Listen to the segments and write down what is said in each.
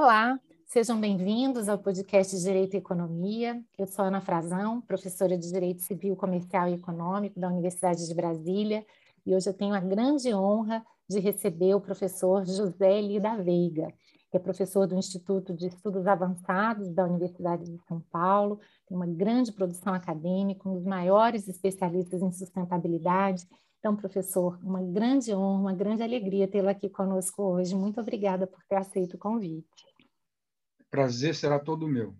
Olá, sejam bem-vindos ao podcast Direito e Economia. Eu sou Ana Frazão, professora de Direito Civil, Comercial e Econômico da Universidade de Brasília, e hoje eu tenho a grande honra de receber o professor José Lida Veiga, que é professor do Instituto de Estudos Avançados da Universidade de São Paulo, tem uma grande produção acadêmica, um dos maiores especialistas em sustentabilidade. Então, professor, uma grande honra, uma grande alegria tê-lo aqui conosco hoje. Muito obrigada por ter aceito o convite. Prazer será todo meu.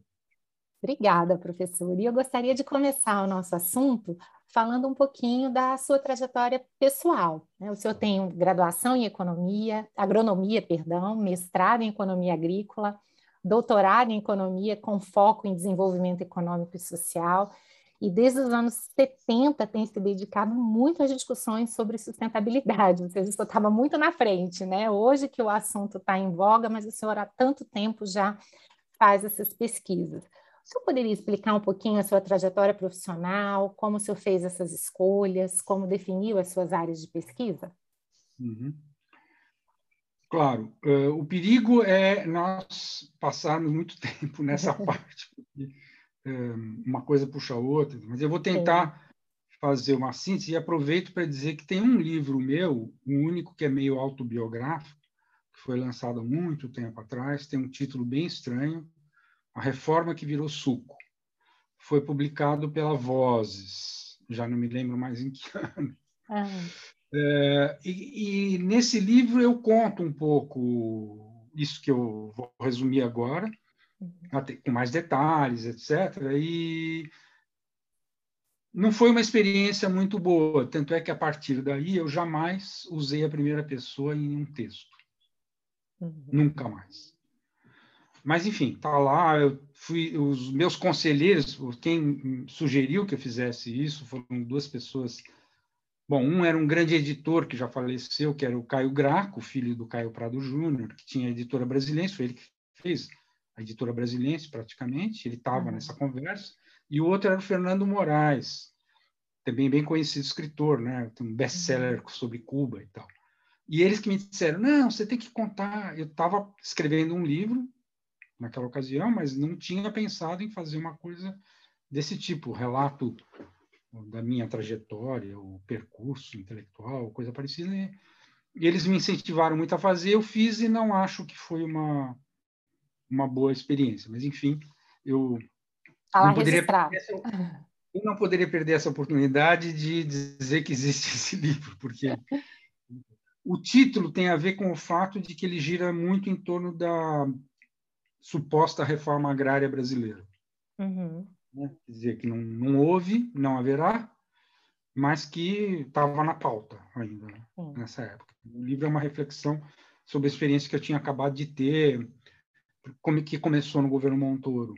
Obrigada, professor. E eu gostaria de começar o nosso assunto falando um pouquinho da sua trajetória pessoal. Né? O senhor tem graduação em economia, agronomia, perdão, mestrado em economia agrícola, doutorado em economia com foco em desenvolvimento econômico e social, e desde os anos 70 tem se dedicado muito às discussões sobre sustentabilidade, ou seja, o senhor estava muito na frente, né? Hoje que o assunto está em voga, mas o senhor há tanto tempo já faz essas pesquisas. O senhor poderia explicar um pouquinho a sua trajetória profissional, como o senhor fez essas escolhas, como definiu as suas áreas de pesquisa? Uhum. Claro, uh, o perigo é nós passarmos muito tempo nessa parte, porque uma coisa puxa a outra, mas eu vou tentar Sim. fazer uma síntese e aproveito para dizer que tem um livro meu, um único que é meio autobiográfico, que foi lançado há muito tempo atrás, tem um título bem estranho, a Reforma que Virou Suco. Foi publicado pela Vozes, já não me lembro mais em que ano. Ah. É, e, e, nesse livro eu conto um pouco isso que eu vou resumir agora. Com mais detalhes, etc. E não foi uma experiência muito boa, tanto é que a partir daí eu jamais usei a primeira pessoa em um texto. Uhum. Nunca mais. Mas, enfim, tá lá. Eu fui, os meus conselheiros, quem sugeriu que eu fizesse isso, foram duas pessoas. Bom, um era um grande editor que já faleceu, que era o Caio Graco, filho do Caio Prado Júnior, que tinha a editora brasileira, foi ele que fez a editora brasileira praticamente, ele estava uhum. nessa conversa. E o outro era o Fernando Moraes, também bem conhecido escritor, né? Tem um best-seller uhum. sobre Cuba e tal. E eles que me disseram: não, você tem que contar. Eu estava escrevendo um livro naquela ocasião, mas não tinha pensado em fazer uma coisa desse tipo, relato da minha trajetória, o percurso intelectual, coisa parecida. E eles me incentivaram muito a fazer, eu fiz e não acho que foi uma uma boa experiência. Mas enfim, eu não poderia essa, eu não poderia perder essa oportunidade de dizer que existe esse livro, porque o título tem a ver com o fato de que ele gira muito em torno da suposta reforma agrária brasileira. Uhum. Né? Quer dizer, que não, não houve, não haverá, mas que estava na pauta ainda, né? uhum. nessa época. O livro é uma reflexão sobre a experiência que eu tinha acabado de ter, que começou no governo Montoro.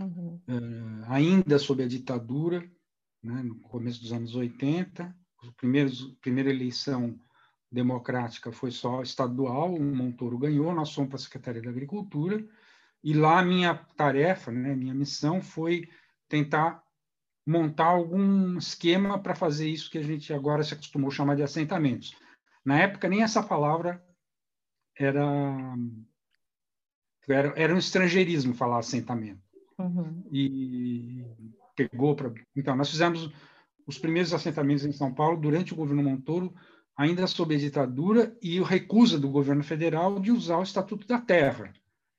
Uhum. É, ainda sob a ditadura, né, no começo dos anos 80, os primeiros, primeira eleição democrática foi só estadual, o Montoro ganhou, nós fomos para a Secretaria da Agricultura, e lá minha tarefa, né, minha missão foi tentar montar algum esquema para fazer isso que a gente agora se acostumou a chamar de assentamentos. Na época, nem essa palavra era era, era um estrangeirismo falar assentamento. Uhum. E pegou para. Então, nós fizemos os primeiros assentamentos em São Paulo durante o governo Montoro, ainda sob a ditadura, e o recusa do governo federal de usar o Estatuto da Terra,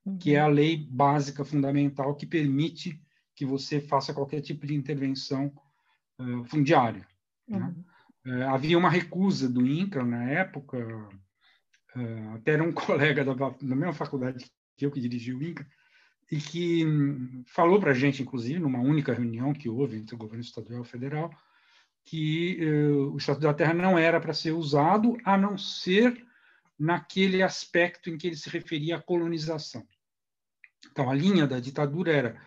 uhum. que é a lei básica fundamental que permite que você faça qualquer tipo de intervenção uh, fundiária. Né? Uhum. Né? Uh, havia uma recusa do INCRA na época, uh, até era um colega da, da mesma faculdade eu que dirigi o INCRA, e que hum, falou para a gente, inclusive, numa única reunião que houve entre o governo estadual e federal, que uh, o Estatuto da Terra não era para ser usado, a não ser naquele aspecto em que ele se referia à colonização. Então, a linha da ditadura era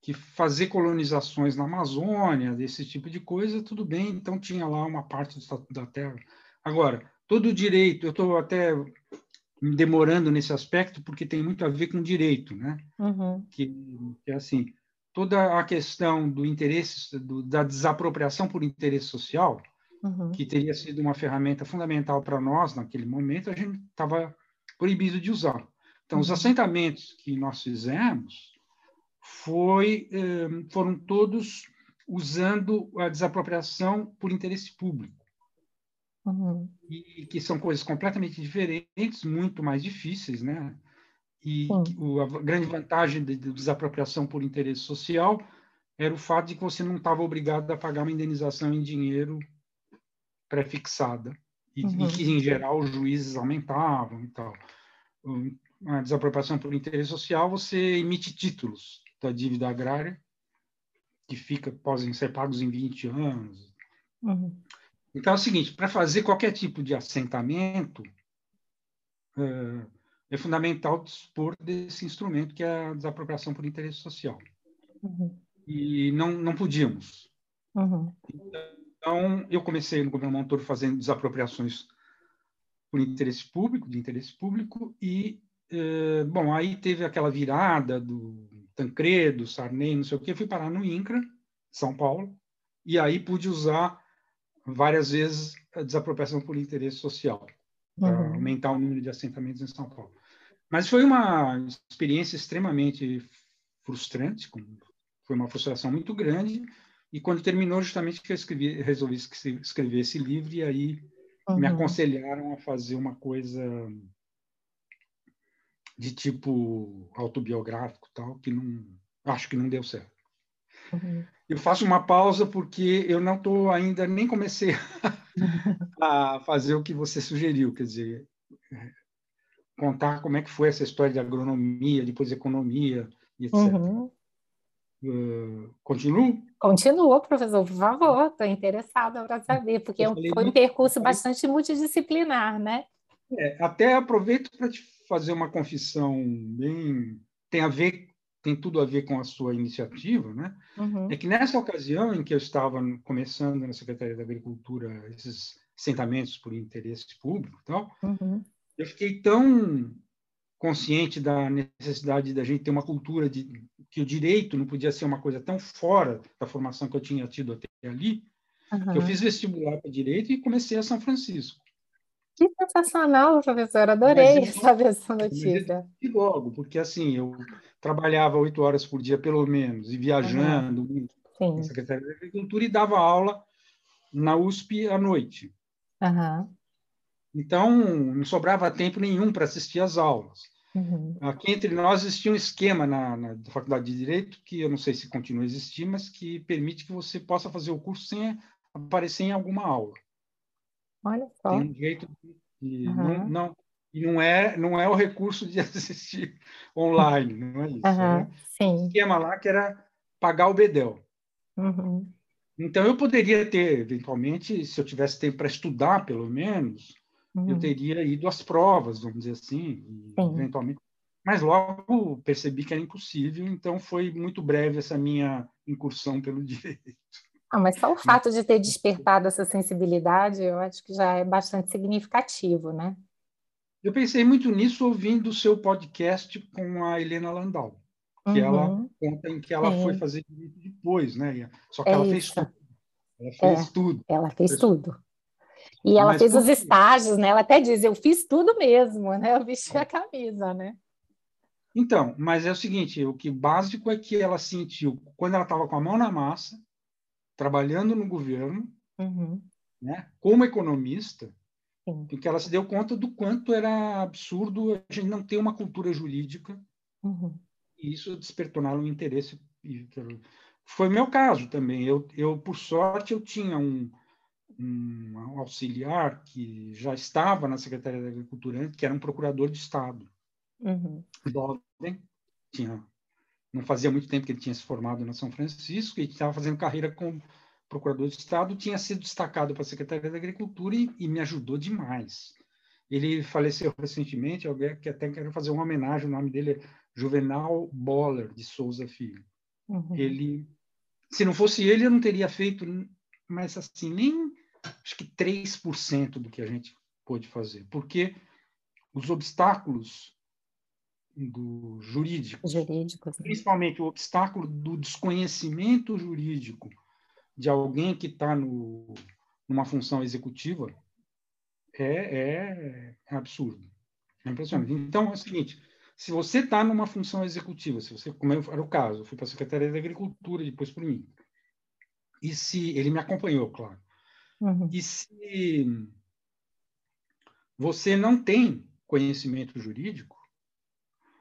que fazer colonizações na Amazônia, desse tipo de coisa, tudo bem, então tinha lá uma parte do Estatuto da Terra. Agora, todo o direito, eu estou até me demorando nesse aspecto, porque tem muito a ver com direito, né? Uhum. Que, que é assim, toda a questão do interesse, do, da desapropriação por interesse social, uhum. que teria sido uma ferramenta fundamental para nós naquele momento, a gente estava proibido de usar. Então, Então, os uhum. assentamentos que nós fizemos foi, eh, foram todos usando a desapropriação por interesse público. Uhum. E que são coisas completamente diferentes, muito mais difíceis, né? E o, a grande vantagem da de, de desapropriação por interesse social era o fato de que você não estava obrigado a pagar uma indenização em dinheiro pré-fixada e, uhum. e, que em geral os juízes aumentavam e tal. A desapropriação por interesse social você emite títulos da dívida agrária que fica podem ser pagos em 20 anos. Uhum. Então é o seguinte, para fazer qualquer tipo de assentamento é, é, fundamental dispor desse instrumento que é a desapropriação por interesse social. Uhum. E não não podíamos. Uhum. Então eu comecei no governo Montoro fazendo desapropriações por interesse público, de interesse público e é, bom aí teve aquela virada do Tancredo, Sarney, não sei o quê, fui parar no INCRA, São Paulo, e aí pude usar várias vezes a desapropriação por interesse social, para uhum. aumentar o número de assentamentos em São Paulo. Mas foi uma experiência extremamente frustrante, foi uma frustração muito grande, e quando terminou, justamente que eu escrevi, resolvi escrever esse livro, e aí uhum. me aconselharam a fazer uma coisa de tipo autobiográfico tal que não acho que não deu certo uhum. eu faço uma pausa porque eu não estou ainda nem comecei a fazer o que você sugeriu quer dizer contar como é que foi essa história de agronomia depois economia e etc uhum. uh, continuo Continua, professor, por favor, estou interessada para saber, porque foi um percurso bastante multidisciplinar, né? É, até aproveito para te fazer uma confissão bem tem a ver tem tudo a ver com a sua iniciativa, né? Uhum. É que nessa ocasião em que eu estava começando na Secretaria da Agricultura esses assentamentos por interesse público, tal, uhum. eu fiquei tão consciente da necessidade da gente ter uma cultura de que o direito não podia ser uma coisa tão fora da formação que eu tinha tido até ali, uhum. que eu fiz vestibular para direito e comecei a São Francisco. Que sensacional, professor. Adorei mas, saber essa notícia. E logo, porque assim, eu trabalhava oito horas por dia, pelo menos, e viajando uhum. na Secretaria da Agricultura e dava aula na USP à noite. Uhum. Então, não sobrava tempo nenhum para assistir às aulas. Uhum. Aqui entre nós existia um esquema na, na, Faculdade de Direito, que eu não sei se continua a existir, mas que permite que você possa fazer o curso sem aparecer em alguma aula. Olha só. Tem um jeito de, uhum. não, não, e não é, não é o recurso de assistir online, não é isso. Uhum. É Sim. esquema lá que era pagar o bedel. Uhum. Então, eu poderia ter, eventualmente, se eu tivesse tempo para estudar, pelo menos, uhum. eu teria ido às provas, vamos dizer assim, eventualmente. Mas logo percebi que era impossível, então foi muito breve essa minha incursão pelo direito. Ah, mas só o fato de ter despertado essa sensibilidade, eu acho que já é bastante significativo, né? Eu pensei muito nisso ouvindo o seu podcast com a Helena Landau, que uhum. ela conta em que ela Sim. foi fazer direito depois, né? Só que é ela fez tudo. Ela fez é, tudo. Ela fez, fez tudo. E ela mas fez os estágios, né? Ela até diz, eu fiz tudo mesmo, né? Eu vesti a camisa, né? Então, mas é o seguinte, o que básico é que ela sentiu quando ela estava com a mão na massa, trabalhando no governo, uhum. né, como economista, Sim. em que ela se deu conta do quanto era absurdo a gente não ter uma cultura jurídica, uhum. e isso despertou nela um interesse. Foi meu caso também. Eu, eu por sorte, eu tinha um, um auxiliar que já estava na Secretaria da Agricultura, que era um procurador de Estado. Uhum. Jovem, tinha não fazia muito tempo que ele tinha se formado na São Francisco e estava fazendo carreira como procurador de Estado, tinha sido destacado para a Secretaria da Agricultura e, e, me ajudou demais. Ele faleceu recentemente, alguém que até quero fazer uma homenagem, o nome dele é Juvenal Boller de Souza Filho. Uhum. Ele, se não fosse ele, eu não teria feito, mas assim, nem acho que 3% do que a gente pôde fazer, porque os obstáculos do jurídico, jurídico principalmente o obstáculo do desconhecimento jurídico de alguém que está numa função executiva é, é, é, absurdo, é impressionante. Então é o seguinte: se você está numa função executiva, se você, como era o caso, eu fui para a Secretaria da Agricultura, depois para mim. E se ele me acompanhou, claro. Uhum. E se você não tem conhecimento jurídico,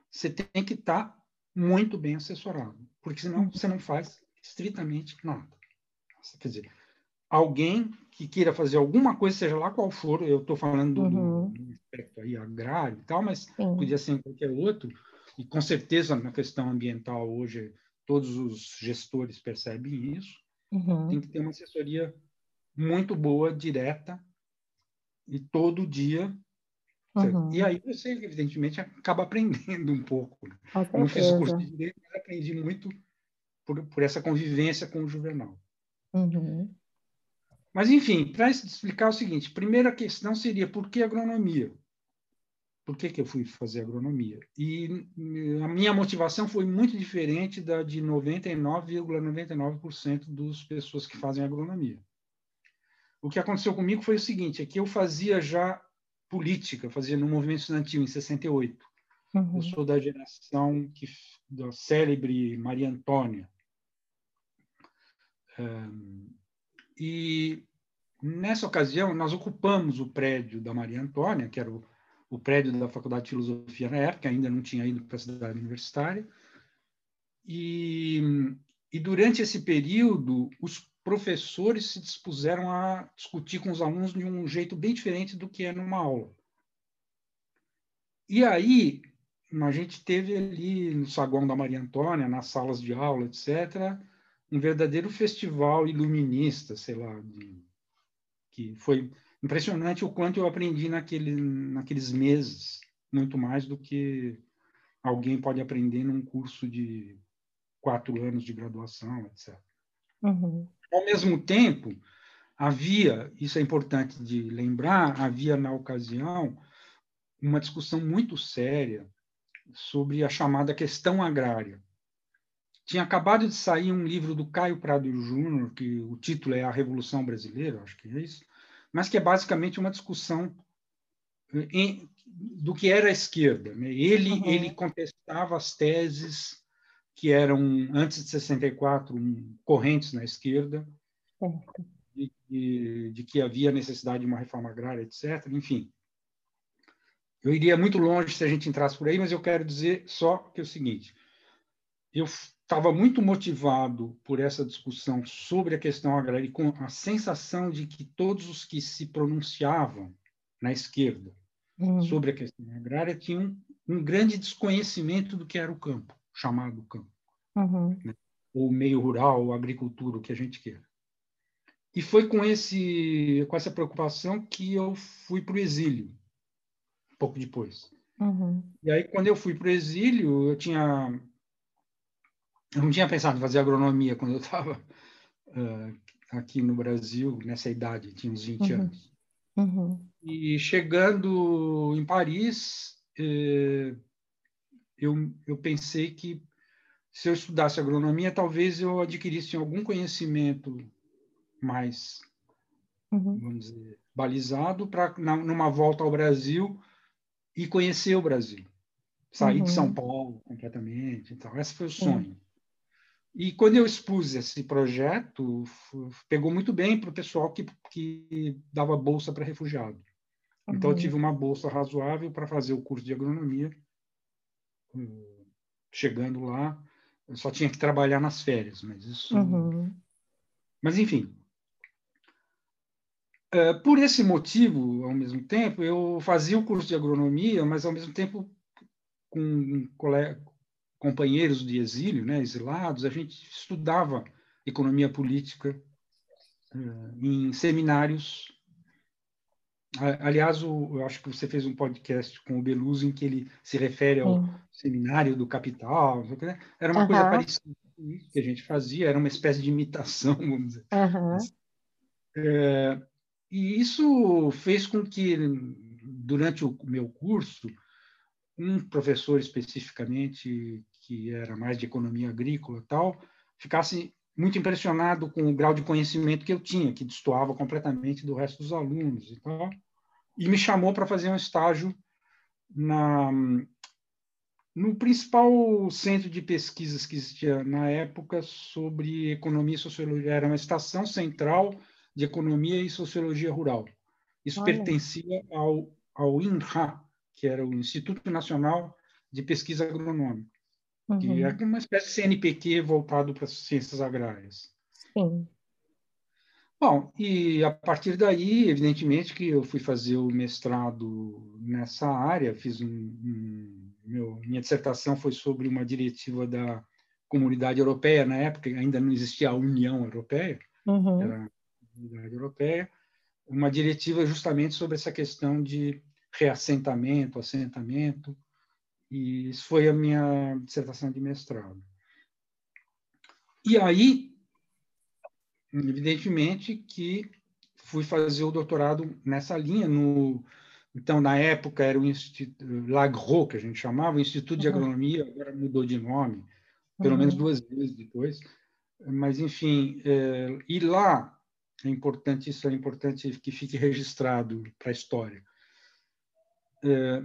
você tem que estar tá muito bem assessorado, porque senão você não faz estritamente nada. Quer dizer, alguém que queira fazer alguma coisa, seja lá qual for, eu estou falando uhum. do, do, aspecto aí agrário e tal, mas Sim. podia ser em qualquer outro, e com certeza na questão ambiental hoje todos os gestores percebem isso, uhum. tem que ter uma assessoria muito boa, direta, e todo dia. Uhum. E aí você, evidentemente, acaba aprendendo um pouco. Né? Não fiz curso de Direito, mas aprendi muito por, por essa convivência com o Juvenal. Uhum. Mas, enfim, para explicar o seguinte, primeira questão seria por que agronomia? Por que, que eu fui fazer agronomia? E a minha motivação foi muito diferente da de 99,99% ,99 das pessoas que fazem agronomia o que aconteceu comigo foi o seguinte, é que eu fazia já política, fazia no movimento estudantil em 68. Uhum. Eu sou da geração que, da célebre Maria Antônia. Um, e nessa ocasião nós ocupamos o prédio da Maria Antônia, que era o, o prédio da Faculdade de Filosofia na época, ainda não tinha ido para a cidade universitária. E, e durante esse período, os professores se dispuseram a discutir com os alunos de um jeito bem diferente do que é numa aula. E aí, a gente teve ali no saguão da Maria Antônia, nas salas de aula, etc., um verdadeiro festival iluminista, sei lá, de, que foi impressionante o quanto eu aprendi naquele, naqueles meses, muito mais do que alguém pode aprender num curso de quatro anos de graduação, etc. Uhum. Ao mesmo tempo, havia, isso é importante de lembrar, havia na ocasião uma discussão muito séria sobre a chamada questão agrária. Tinha acabado de sair um livro do Caio Prado Júnior, que o título é A Revolução Brasileira, acho que é isso, mas que é basicamente uma discussão em, do que era a esquerda. Né? Ele, uhum. ele contestava as teses que eram, antes de 64, um, correntes na esquerda, de, de, de, que havia necessidade de uma reforma agrária, etc. Enfim, eu iria muito longe se a gente entrasse por aí, mas eu quero dizer só que é o seguinte: eu estava muito motivado por essa discussão sobre a questão agrária e com a sensação de que todos os que se pronunciavam na esquerda uhum. sobre a questão agrária tinham um grande desconhecimento do que era o campo chamado campo, uhum. né? ou meio rural, ou agricultura, o que a gente queira. E foi com esse com essa preocupação que eu fui para o exílio, um pouco depois. Uhum. E aí, quando eu fui para o exílio, eu tinha eu não tinha pensado em fazer agronomia quando eu estava uh, aqui no Brasil, nessa idade, tinha uns 20 uhum. anos. Uhum. E chegando em Paris, eh, eu, eu pensei que se eu estudasse agronomia, talvez eu adquirisse algum conhecimento mais, uhum. vamos dizer, balizado para, numa volta ao Brasil, e conhecer o Brasil. Sair uhum. de São Paulo completamente. Então, esse foi o sonho. Uhum. E quando eu expus esse projeto, pegou muito bem para o pessoal que, que dava bolsa para refugiado. Então, eu uhum. tive uma bolsa razoável para fazer o curso de agronomia chegando lá, eu só tinha que trabalhar nas férias, mas isso. Uhum. Mas enfim. Uh, por esse motivo, ao mesmo tempo, eu fazia o curso de agronomia, mas ao mesmo tempo com companheiros de exílio, né, exilados, a gente estudava economia política uh, em seminários Aliás, o, eu acho que você fez um podcast com o Beluso em que ele se refere ao Sim. seminário do Capital. Né? Era uma coisa parecida que a gente fazia, era uma espécie de imitação, vamos dizer. É, e isso fez com que, durante o meu curso, um professor especificamente, que era mais de economia agrícola tal, ficasse muito impressionado com o grau de conhecimento que eu tinha, que destoava completamente do resto dos alunos e tal, e me chamou para fazer um estágio na no principal centro de pesquisas que existia na época sobre economia e sociologia. Era uma estação central de economia e sociologia rural. Isso Olha. pertencia ao, ao INRA, que era o Instituto Nacional de Pesquisa Agronômica, uhum. que é uma espécie de CNPq voltado para as ciências agrárias. Sim. Bom, e a partir daí, evidentemente, que eu fui fazer o mestrado nessa área, fiz um, um meu, minha dissertação foi sobre uma diretiva da Comunidade Europeia, na época ainda não existia a União Europeia, uhum. era a Comunidade Europeia, uma diretiva justamente sobre essa questão de reassentamento, assentamento, e isso foi a minha dissertação de mestrado. E aí, evidentemente que fui fazer o doutorado nessa linha no então na época era o Instituto Lagro que a gente chamava o Instituto de uhum. Agronomia agora mudou de nome pelo uhum. menos duas vezes depois mas enfim é, e lá é importante isso é importante que fique registrado para a história é,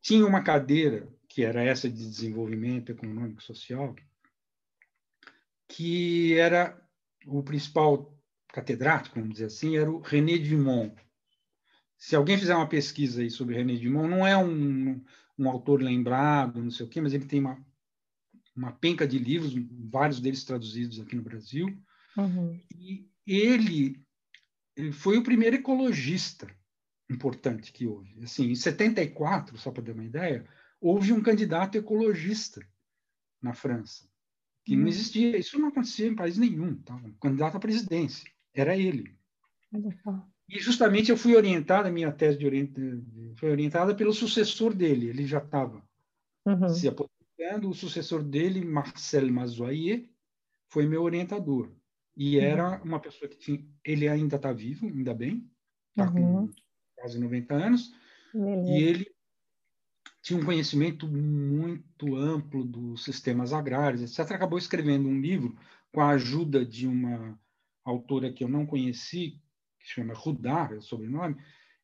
tinha uma cadeira que era essa de desenvolvimento econômico social que era o principal catedrático, vamos dizer assim, era o René Dumont. Se alguém fizer uma pesquisa aí sobre René Dumont, não é um, um autor lembrado, não sei o quê, mas ele tem uma, uma penca de livros, vários deles traduzidos aqui no Brasil. Uhum. E ele, ele foi o primeiro ecologista importante que houve. Assim, em 74, só para ter uma ideia, houve um candidato ecologista na França que não hum. existia. Isso não acontecia em país nenhum. Tá? Candidato à presidência, era ele. E justamente eu fui orientada, a minha tese de foi orientada pelo sucessor dele. Ele já estava uhum. se aposentando. O sucessor dele, Marcel Mazoyer, foi meu orientador. E uhum. era uma pessoa que tinha. Ele ainda está vivo, ainda bem, está uhum. com quase 90 anos. Beleza. E ele tinha um conhecimento muito amplo dos sistemas agrários, etc. Acabou escrevendo um livro com a ajuda de uma autora que eu não conheci, que se chama Rudar, é o sobrenome.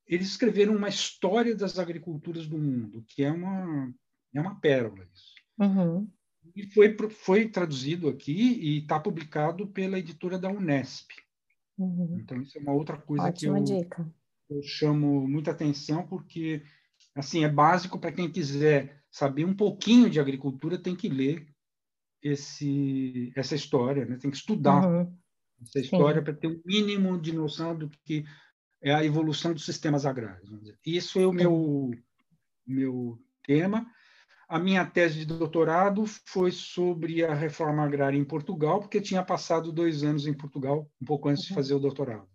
Eles escreveram uma história das agriculturas do mundo, que é uma é uma pérola isso. Uhum. E foi foi traduzido aqui e está publicado pela editora da Unesp. Uhum. Então isso é uma outra coisa Ótima que eu, eu chamo muita atenção porque assim, é básico para quem quiser saber um pouquinho de agricultura, tem que ler esse, essa história, né? tem que estudar uhum. essa história para ter um mínimo de noção do que é a evolução dos sistemas agrários. Isso é o meu, meu tema. A minha tese de doutorado foi sobre a reforma agrária em Portugal, porque eu tinha passado dois anos em Portugal, um pouco antes uhum. de fazer o doutorado.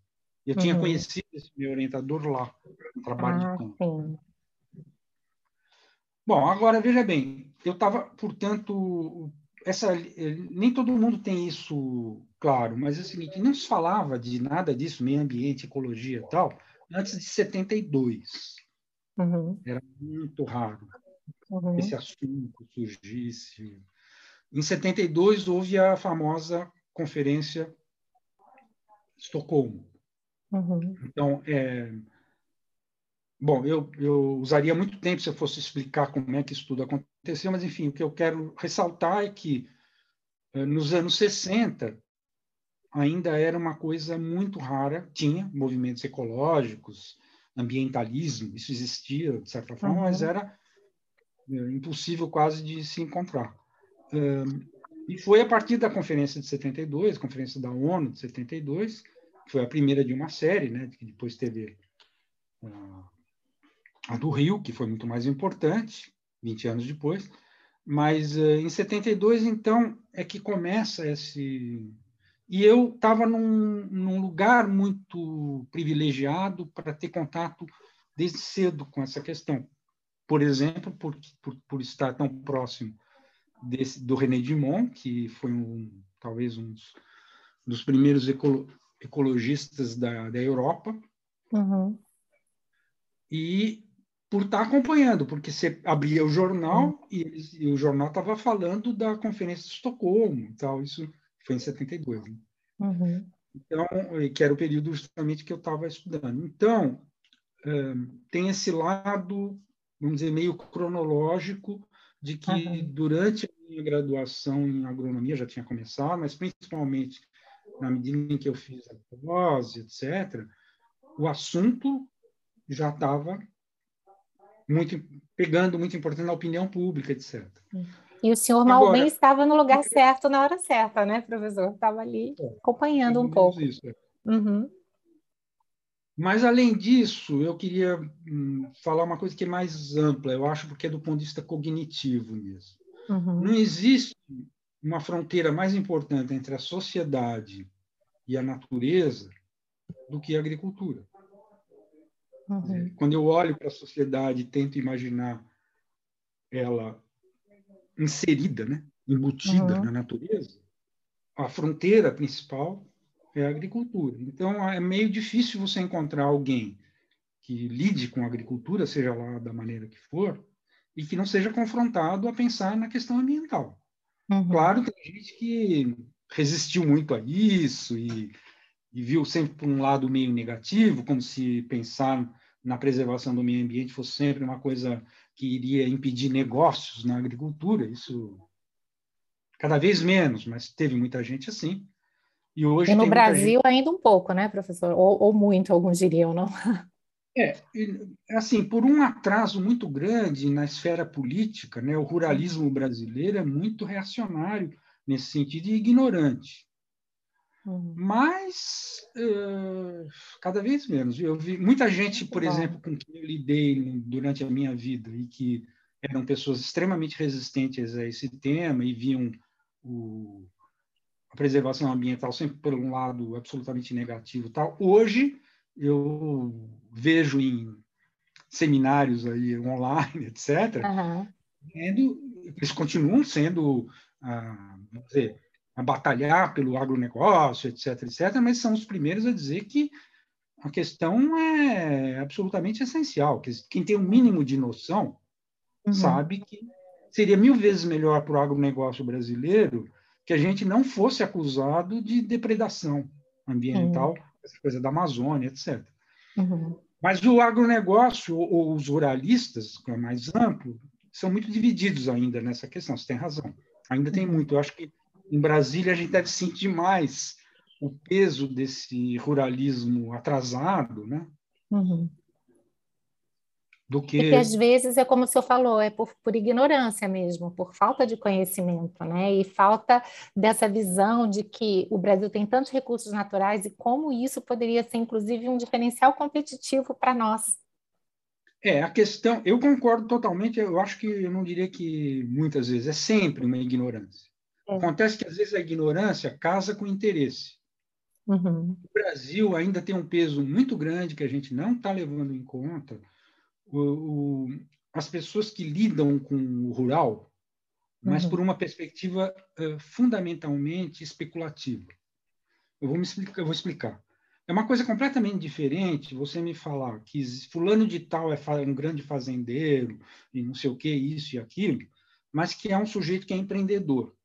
Eu uhum. tinha conhecido esse meu orientador lá, no trabalho ah, de campo. Sim. Bom, agora veja bem, eu estava, portanto, essa, nem todo mundo tem isso claro, mas é o seguinte, não se falava de nada disso, meio ambiente, ecologia e tal, antes de 72. Uhum. Era muito raro uhum. esse assunto surgisse. Em 72 houve a famosa conferência Estocolmo. Uhum. Então, é, Bom, eu, eu usaria muito tempo se eu fosse explicar como é que isso tudo aconteceu, mas, enfim, o que eu quero ressaltar é que eh, nos anos 60 ainda era uma coisa muito rara, tinha movimentos ecológicos, ambientalismo, isso existia, de certa forma, uhum. mas era é, impossível quase de se encontrar. e foi a partir da Conferência de 72, Conferência da ONU de 72, que foi a primeira de uma série, né, que depois teve uh, a do Rio, que foi muito mais importante, 20 anos depois, mas uh, em 72, então, é que começa esse. E eu estava num, num, lugar muito privilegiado para ter contato desde cedo com essa questão. Por exemplo, por, por, por estar tão próximo desse, do René Dumont, que foi um, talvez um dos, dos primeiros ecolo, ecologistas da, da Europa. Uhum. E por estar tá acompanhando, porque você abria o jornal uhum. e, eles, e, o jornal estava falando da Conferência de Estocolmo tal. Isso foi em 72. Né? Uhum. Então, que era o período justamente que eu estava estudando. Então, um, tem esse lado, vamos dizer, meio cronológico de que uhum. durante a minha graduação em agronomia já tinha começado, mas principalmente na medida em que eu fiz a pós, etc., o assunto já estava muito pegando muito importante na opinião pública, etc. E o senhor mal bem estava no lugar certo na hora certa, né, professor? Estava ali é, acompanhando um pouco. Isso, é. uhum. Mas, além disso, eu queria hum, falar uma coisa que é mais ampla, eu acho, porque é do ponto de vista cognitivo mesmo. Uhum. Não existe uma fronteira mais importante entre a sociedade e a natureza do que a agricultura. Uhum. Quando eu olho para a sociedade e tento imaginar ela inserida, né, embutida uhum. na natureza, a fronteira principal é a agricultura. Então, é meio difícil você encontrar alguém que lide com a agricultura, seja lá da maneira que for, e que não seja confrontado a pensar na questão ambiental. Uhum. Claro, tem gente que resistiu muito a isso e, e viu sempre por um lado meio negativo, como se pensar na preservação do meio ambiente fosse sempre uma coisa que iria impedir negócios na agricultura. Isso cada vez menos, mas teve muita gente assim. E hoje e no Brasil gente... ainda um pouco, né, professor? Ou, ou muito, alguns diriam, não? É, assim, por um atraso muito grande na esfera política, né, o ruralismo brasileiro é muito reacionário nesse sentido e ignorante. Uhum. Mas uh, cada vez menos. Eu vi muita gente, por exemplo, com quem eu lidei durante a minha vida e que eram pessoas extremamente resistentes a esse tema e viam o, a preservação ambiental sempre por um lado absolutamente negativo tal. Hoje eu vejo em seminários aí online, etc. Uhum. eles continuam sendo, ah, vamos dizer, a batalhar pelo agronegócio, etc., etc., mas são os primeiros a dizer que a questão é absolutamente essencial. Que quem tem o um mínimo de noção uhum. sabe que seria mil vezes melhor para o agronegócio brasileiro que a gente não fosse acusado de depredação ambiental, uhum. essa coisa da Amazônia, etc. Uhum. Mas o agronegócio, ou os ruralistas, que é mais amplo, são muito divididos ainda nessa questão, você tem razão. Ainda tem uhum. muito. Eu acho que em Brasília a gente deve sentir mais o peso desse ruralismo atrasado, né? Uhum. Do que... Porque às vezes é como o senhor falou, é por, por ignorância mesmo, por falta de conhecimento, né? E falta dessa visão de que o Brasil tem tantos recursos naturais e como isso poderia ser, inclusive, um diferencial competitivo para nós. É, a questão, eu concordo totalmente, eu acho que eu não diria que muitas vezes, é sempre uma ignorância. É. Acontece que, às vezes, a ignorância casa com interesse. Uhum. O Brasil ainda tem um peso muito grande que a gente não está levando em conta. O, o, as pessoas que lidam com o rural, mas uhum. por uma perspectiva uh, fundamentalmente especulativa. Eu vou, me explicar, eu vou explicar. É uma coisa completamente diferente você me falar que fulano de tal é um grande fazendeiro e não sei o que, isso e aquilo, mas que é um sujeito que é empreendedor.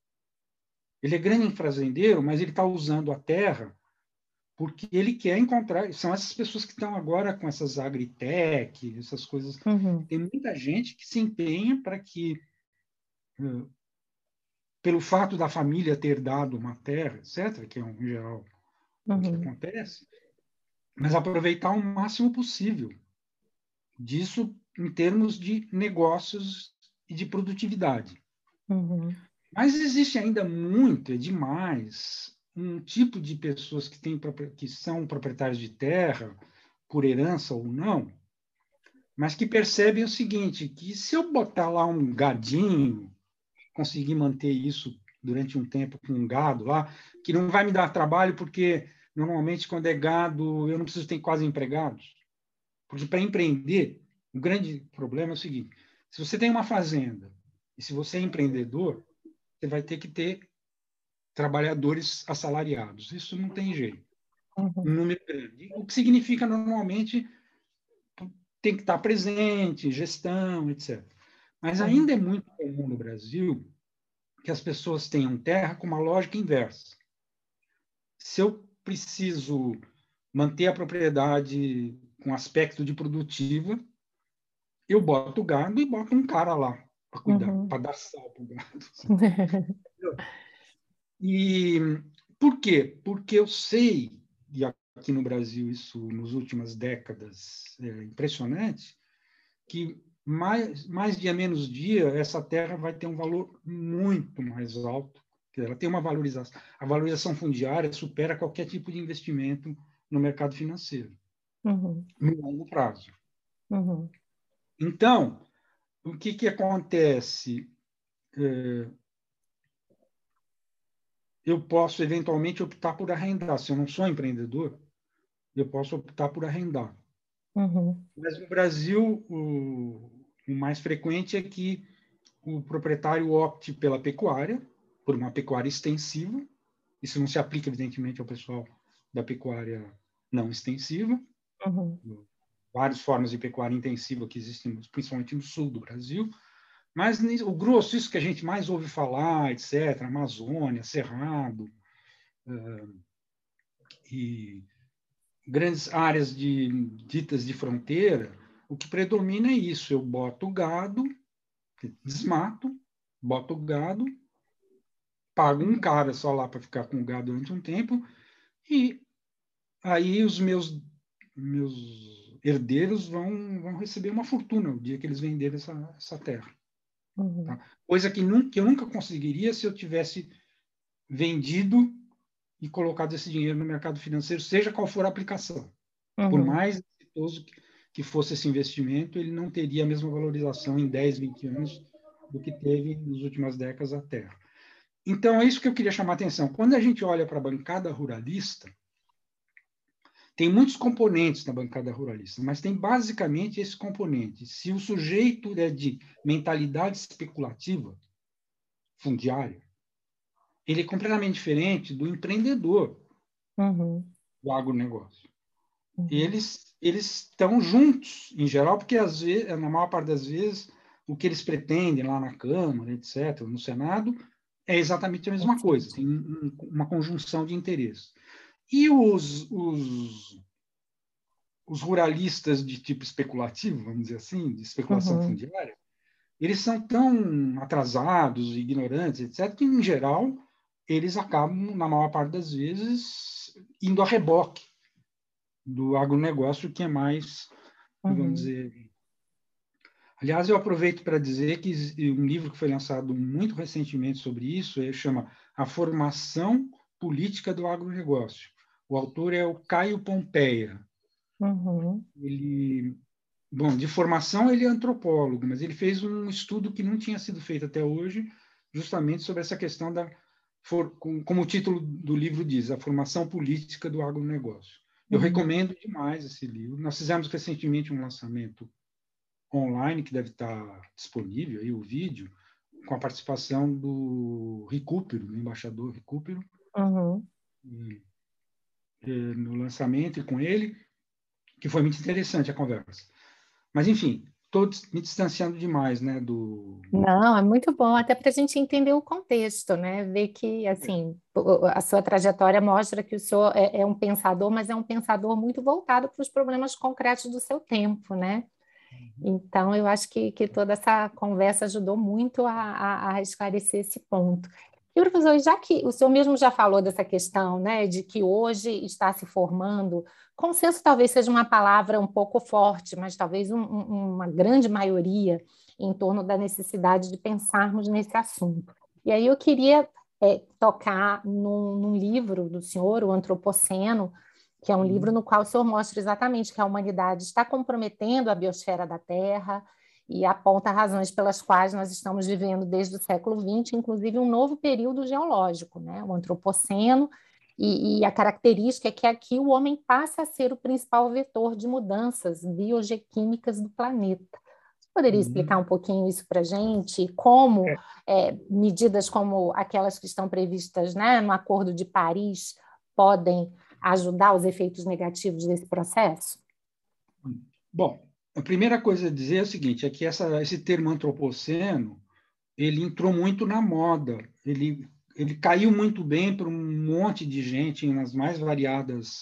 Ele é grande fazendeiro, mas ele está usando a terra porque ele quer encontrar. São essas pessoas que estão agora com essas agritech, essas coisas. Uhum. Tem muita gente que se empenha para que, uh, pelo fato da família ter dado uma terra, etc., que é um, geral uhum. o que uhum. acontece, mas aproveitar o máximo possível disso em termos de negócios e de produtividade. Uhum. Mas existe ainda muito, é demais, um tipo de pessoas que, têm, que são proprietários de terra, por herança ou não, mas que percebem o seguinte, que se eu botar lá um gadinho, conseguir manter isso durante um tempo com um gado lá, que não vai me dar trabalho, porque normalmente quando é gado eu não preciso ter quase empregados. Porque para empreender, o grande problema é o seguinte, se você tem uma fazenda e se você é empreendedor, você vai ter que ter trabalhadores assalariados. Isso não tem jeito. Uhum. Um número grande. O que significa, normalmente, tem que estar presente, gestão, etc. Mas uhum. ainda é muito comum no Brasil que as pessoas tenham terra com uma lógica inversa. Se eu preciso manter a propriedade com aspecto de produtiva, eu boto gado e boto um cara lá para cuidar, uhum. para dar sal para o gado. e por quê? Porque eu sei, e aqui no Brasil isso nas últimas décadas é impressionante, que mais, mais dia menos dia essa terra vai ter um valor muito mais alto. Ela tem uma valorização. A valorização fundiária supera qualquer tipo de investimento no mercado financeiro, uhum. no longo prazo. Uhum. Então, o que, que acontece? É, eu posso eventualmente optar por arrendar. Se eu não sou empreendedor, eu posso optar por arrendar. Uhum. Mas no Brasil, o, o, mais frequente é que o proprietário opte pela pecuária, por uma pecuária extensiva. Isso não se aplica, evidentemente, ao pessoal da pecuária não extensiva. Uhum. Várias formas de pecuária intensiva que existem, principalmente no sul do Brasil. Mas o grosso, isso que a gente mais ouve falar, etc., Amazônia, Cerrado, uh, e grandes áreas de, ditas de fronteira, o que predomina é isso: eu boto gado, desmato, boto gado, pago um cara só lá para ficar com o gado durante um tempo, e aí os meus, meus herdeiros vão, vão receber uma fortuna o dia que eles venderem essa, essa terra. Uhum. Tá? Coisa que, nunca, que eu nunca conseguiria se eu tivesse vendido e colocado esse dinheiro no mercado financeiro, seja qual for a aplicação. Uhum. Por mais exitoso que fosse esse investimento, ele não teria a mesma valorização em 10, 20 anos do que teve nas últimas décadas a terra. Então, é isso que eu queria chamar a atenção. Quando a gente olha para a bancada ruralista, tem muitos componentes na bancada ruralista, mas tem basicamente esse componente. Se o sujeito é de mentalidade especulativa, fundiária, ele é completamente diferente do empreendedor uhum. do agronegócio. Uhum. Eles eles estão juntos, em geral, porque às vezes, na maior parte das vezes o que eles pretendem lá na Câmara, etc., no Senado, é exatamente a mesma coisa, tem uma conjunção de interesses. E os, os, os ruralistas de tipo especulativo, vamos dizer assim, de especulação uhum. fundiária, eles são tão atrasados, ignorantes, etc., que, em geral, eles acabam, na maior parte das vezes, indo a reboque do agronegócio, que é mais, uhum. vamos dizer. Aliás, eu aproveito para dizer que um livro que foi lançado muito recentemente sobre isso chama A Formação Política do Agronegócio. O autor é o Caio Pompeia. Uhum. Ele, bom, de formação ele é antropólogo, mas ele fez um estudo que não tinha sido feito até hoje, justamente sobre essa questão da, for, como o título do livro diz, a formação política do agronegócio. Eu uhum. recomendo demais esse livro. Nós fizemos recentemente um lançamento online que deve estar disponível aí o vídeo com a participação do Recupero, do embaixador Recupero. Uhum. E no lançamento e com ele, que foi muito interessante a conversa. Mas, enfim, estou me distanciando demais, né, do... Não, é muito bom, até para a gente entender o contexto, né, ver que, assim, a sua trajetória mostra que o senhor é, é um pensador, mas é um pensador muito voltado para os problemas concretos do seu tempo, né? Uhum. Então, eu acho que, que toda essa conversa ajudou muito a, a, a esclarecer esse ponto. E, professor, já que o senhor mesmo já falou dessa questão, né, de que hoje está se formando, consenso talvez seja uma palavra um pouco forte, mas talvez um, um, uma grande maioria em torno da necessidade de pensarmos nesse assunto. E aí eu queria é, tocar num, num livro do senhor, o Antropoceno, que é um livro no qual o senhor mostra exatamente que a humanidade está comprometendo a biosfera da Terra, e aponta razões pelas quais nós estamos vivendo desde o século XX, inclusive um novo período geológico, né? o antropoceno, e, e, a característica é que aqui o homem passa a ser o principal vetor de mudanças biogequímicas do planeta. Você poderia uhum. explicar um pouquinho isso para a gente? Como é. É, medidas como aquelas que estão previstas né, no Acordo de Paris podem ajudar os efeitos negativos desse processo? Bom, a primeira coisa a dizer é o seguinte, é que essa, esse termo antropoceno, ele entrou muito na moda, ele, ele caiu muito bem para um monte de gente nas mais variadas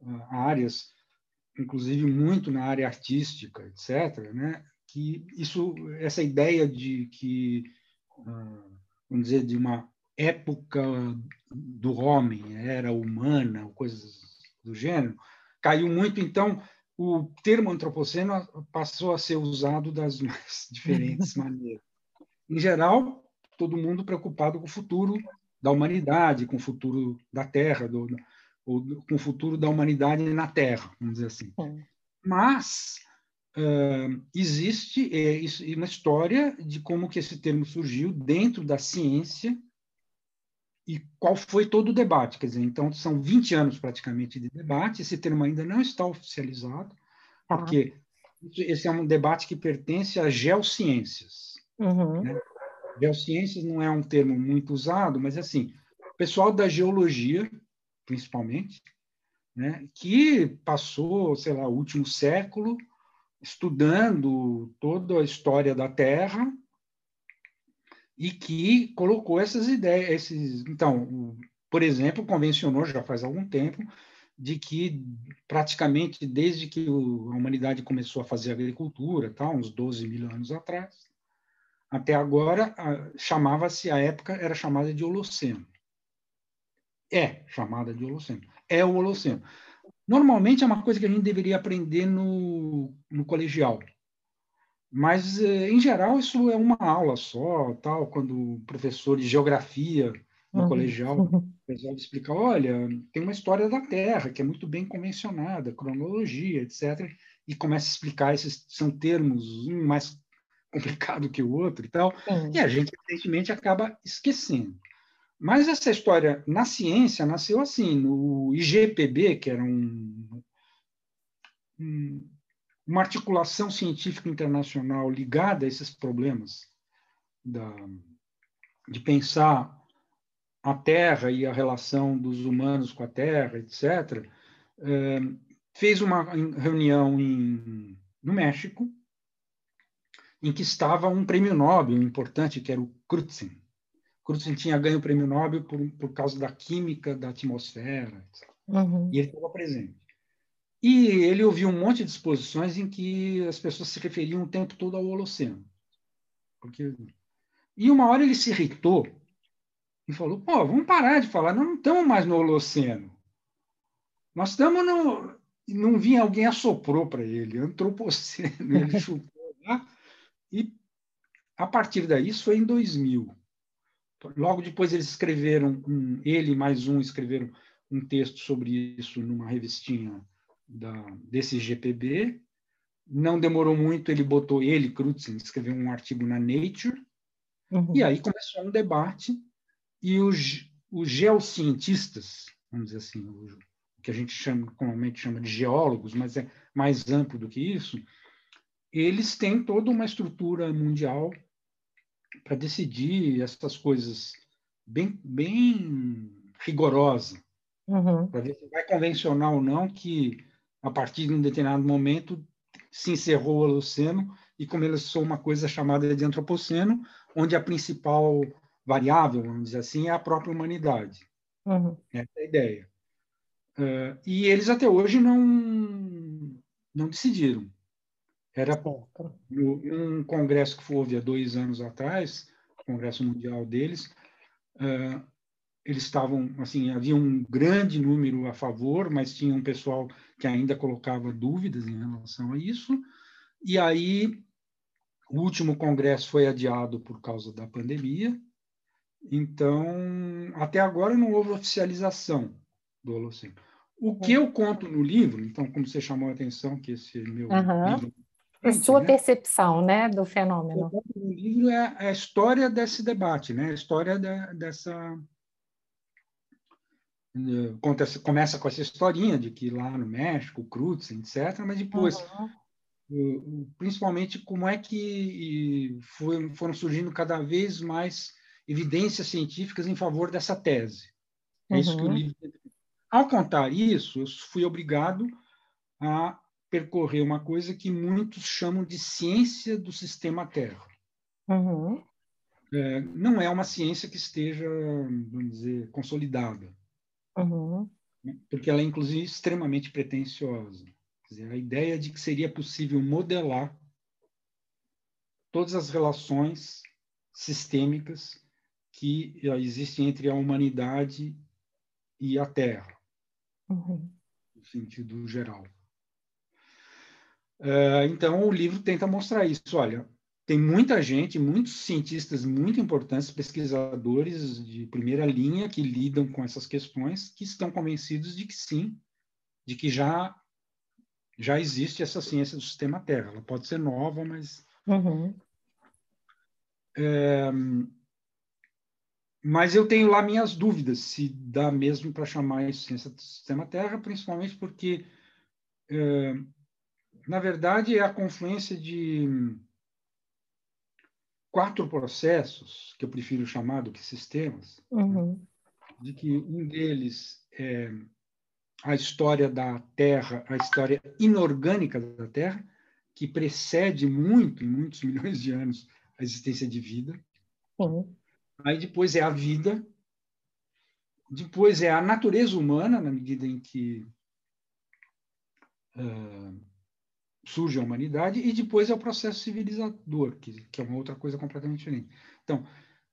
uh, áreas, inclusive muito na área artística, etc., né? que isso, essa ideia de que, vamos dizer, de uma época do homem, era humana, coisas do gênero, caiu muito. Então, o termo antropoceno passou a ser usado das mais diferentes maneiras. Em geral, todo mundo preocupado com o futuro da humanidade, com o futuro da Terra, do, ou com o futuro da humanidade na Terra, vamos dizer assim. Mas uh, existe é, uma história de como que esse termo surgiu dentro da ciência e qual foi todo o debate. Quer dizer, então, são 20 anos praticamente de debate, esse termo ainda não está oficializado, tá. porque esse é um debate que pertence às geociências. Uhum. Né? Geociências não é um termo muito usado, mas, assim, o pessoal da geologia, principalmente, né, que passou, sei lá, o último século estudando toda a história da Terra e que colocou essas ideias, esses, então, por exemplo, convencionou já faz algum tempo de que praticamente desde que a humanidade começou a fazer agricultura, tá, uns 12 mil anos atrás, até agora chamava-se a época era chamada de Holoceno. É chamada de Holoceno. É o Holoceno. Normalmente é uma coisa que a gente deveria aprender no, no colegial. Mas, eh, em geral, isso é uma aula só, tal, quando o professor de geografia no uhum. colegial resolve explicar, olha, tem uma história da Terra que é muito bem convencionada, cronologia, etc., e começa a explicar esses são termos um mais complicado que o outro e tal, e a gente, evidentemente, acaba esquecendo. Mas essa história na ciência nasceu assim, no IGPB, que era um, um uma articulação científica internacional ligada a esses problemas da, de pensar a Terra e a relação dos humanos com a Terra, etc., é, fez uma reunião em, no México, em que estava um prêmio Nobel importante, que era o Crutzen. Crutzen tinha ganho o prêmio Nobel por, por causa da química da atmosfera, uhum. e ele estava presente. E ele ouviu um monte de exposições em que as pessoas se referiam o tempo todo ao Holoceno. Porque... E uma hora ele se irritou e falou: pô, vamos parar de falar, nós não estamos mais no Holoceno. Nós estamos no. Não vinha alguém assoprou para ele, antropoceno, ele chutou lá. E a partir daí, isso foi em 2000. Logo depois eles escreveram, um, ele mais um escreveram um texto sobre isso numa revistinha da, desse GPB. Não demorou muito, ele botou, ele, Crutzen, escreveu um artigo na Nature, uhum. e aí começou um debate, e os, os geocientistas, vamos dizer assim, o, que a gente chama, comumente chama de geólogos, mas é mais amplo do que isso, eles têm toda uma estrutura mundial para decidir essas coisas bem, bem rigorosa, uhum. para ver se vai convencionar ou não que a partir de um determinado momento, se encerrou o Holoceno e começou uma coisa chamada de Antropoceno, onde a principal variável, vamos dizer assim, é a própria humanidade. Uhum. Essa é a ideia. Uh, e eles até hoje não, não decidiram. Era um congresso que houve há dois anos atrás, Congresso Mundial deles, uh, eles estavam, assim, havia um grande número a favor, mas tinha um pessoal que ainda colocava dúvidas em relação a isso. E aí, o último congresso foi adiado por causa da pandemia. Então, até agora não houve oficialização do Holoceno. O que eu conto no livro, então, como você chamou a atenção, que esse meu uhum. livro a sua né? percepção né, do fenômeno. O livro é a história desse debate, né? a história da, dessa, Acontece, começa com essa historinha de que lá no México, Cruz, etc., mas depois, uhum. principalmente, como é que foi, foram surgindo cada vez mais evidências científicas em favor dessa tese. É isso que o uhum. livro. Ao contar isso, eu fui obrigado a percorrer uma coisa que muitos chamam de ciência do sistema Terra. Uhum. É, não é uma ciência que esteja, vamos dizer, consolidada. Uhum. Porque ela é, inclusive, extremamente pretensiosa. Dizer, a ideia de que seria possível modelar todas as relações sistêmicas que existem entre a humanidade e a Terra, uhum. no sentido geral. Uh, então, o livro tenta mostrar isso. Olha, tem muita gente, muitos cientistas muito importantes, pesquisadores de primeira linha que lidam com essas questões, que estão convencidos de que sim, de que já já existe essa ciência do sistema Terra. Ela pode ser nova, mas uhum. é, mas eu tenho lá minhas dúvidas se dá mesmo para chamar isso ciência do sistema Terra, principalmente porque é, na verdade é a confluência de quatro processos, que eu prefiro chamar do que sistemas, uhum. de que um deles é a história da Terra, a história inorgânica da Terra, que precede muito, em muitos milhões de anos, a existência de vida. Uhum. Aí depois é a vida, depois é a natureza humana, na medida em que uh, surge a humanidade, e depois é o processo civilizador, que, que é uma outra coisa completamente diferente. Então,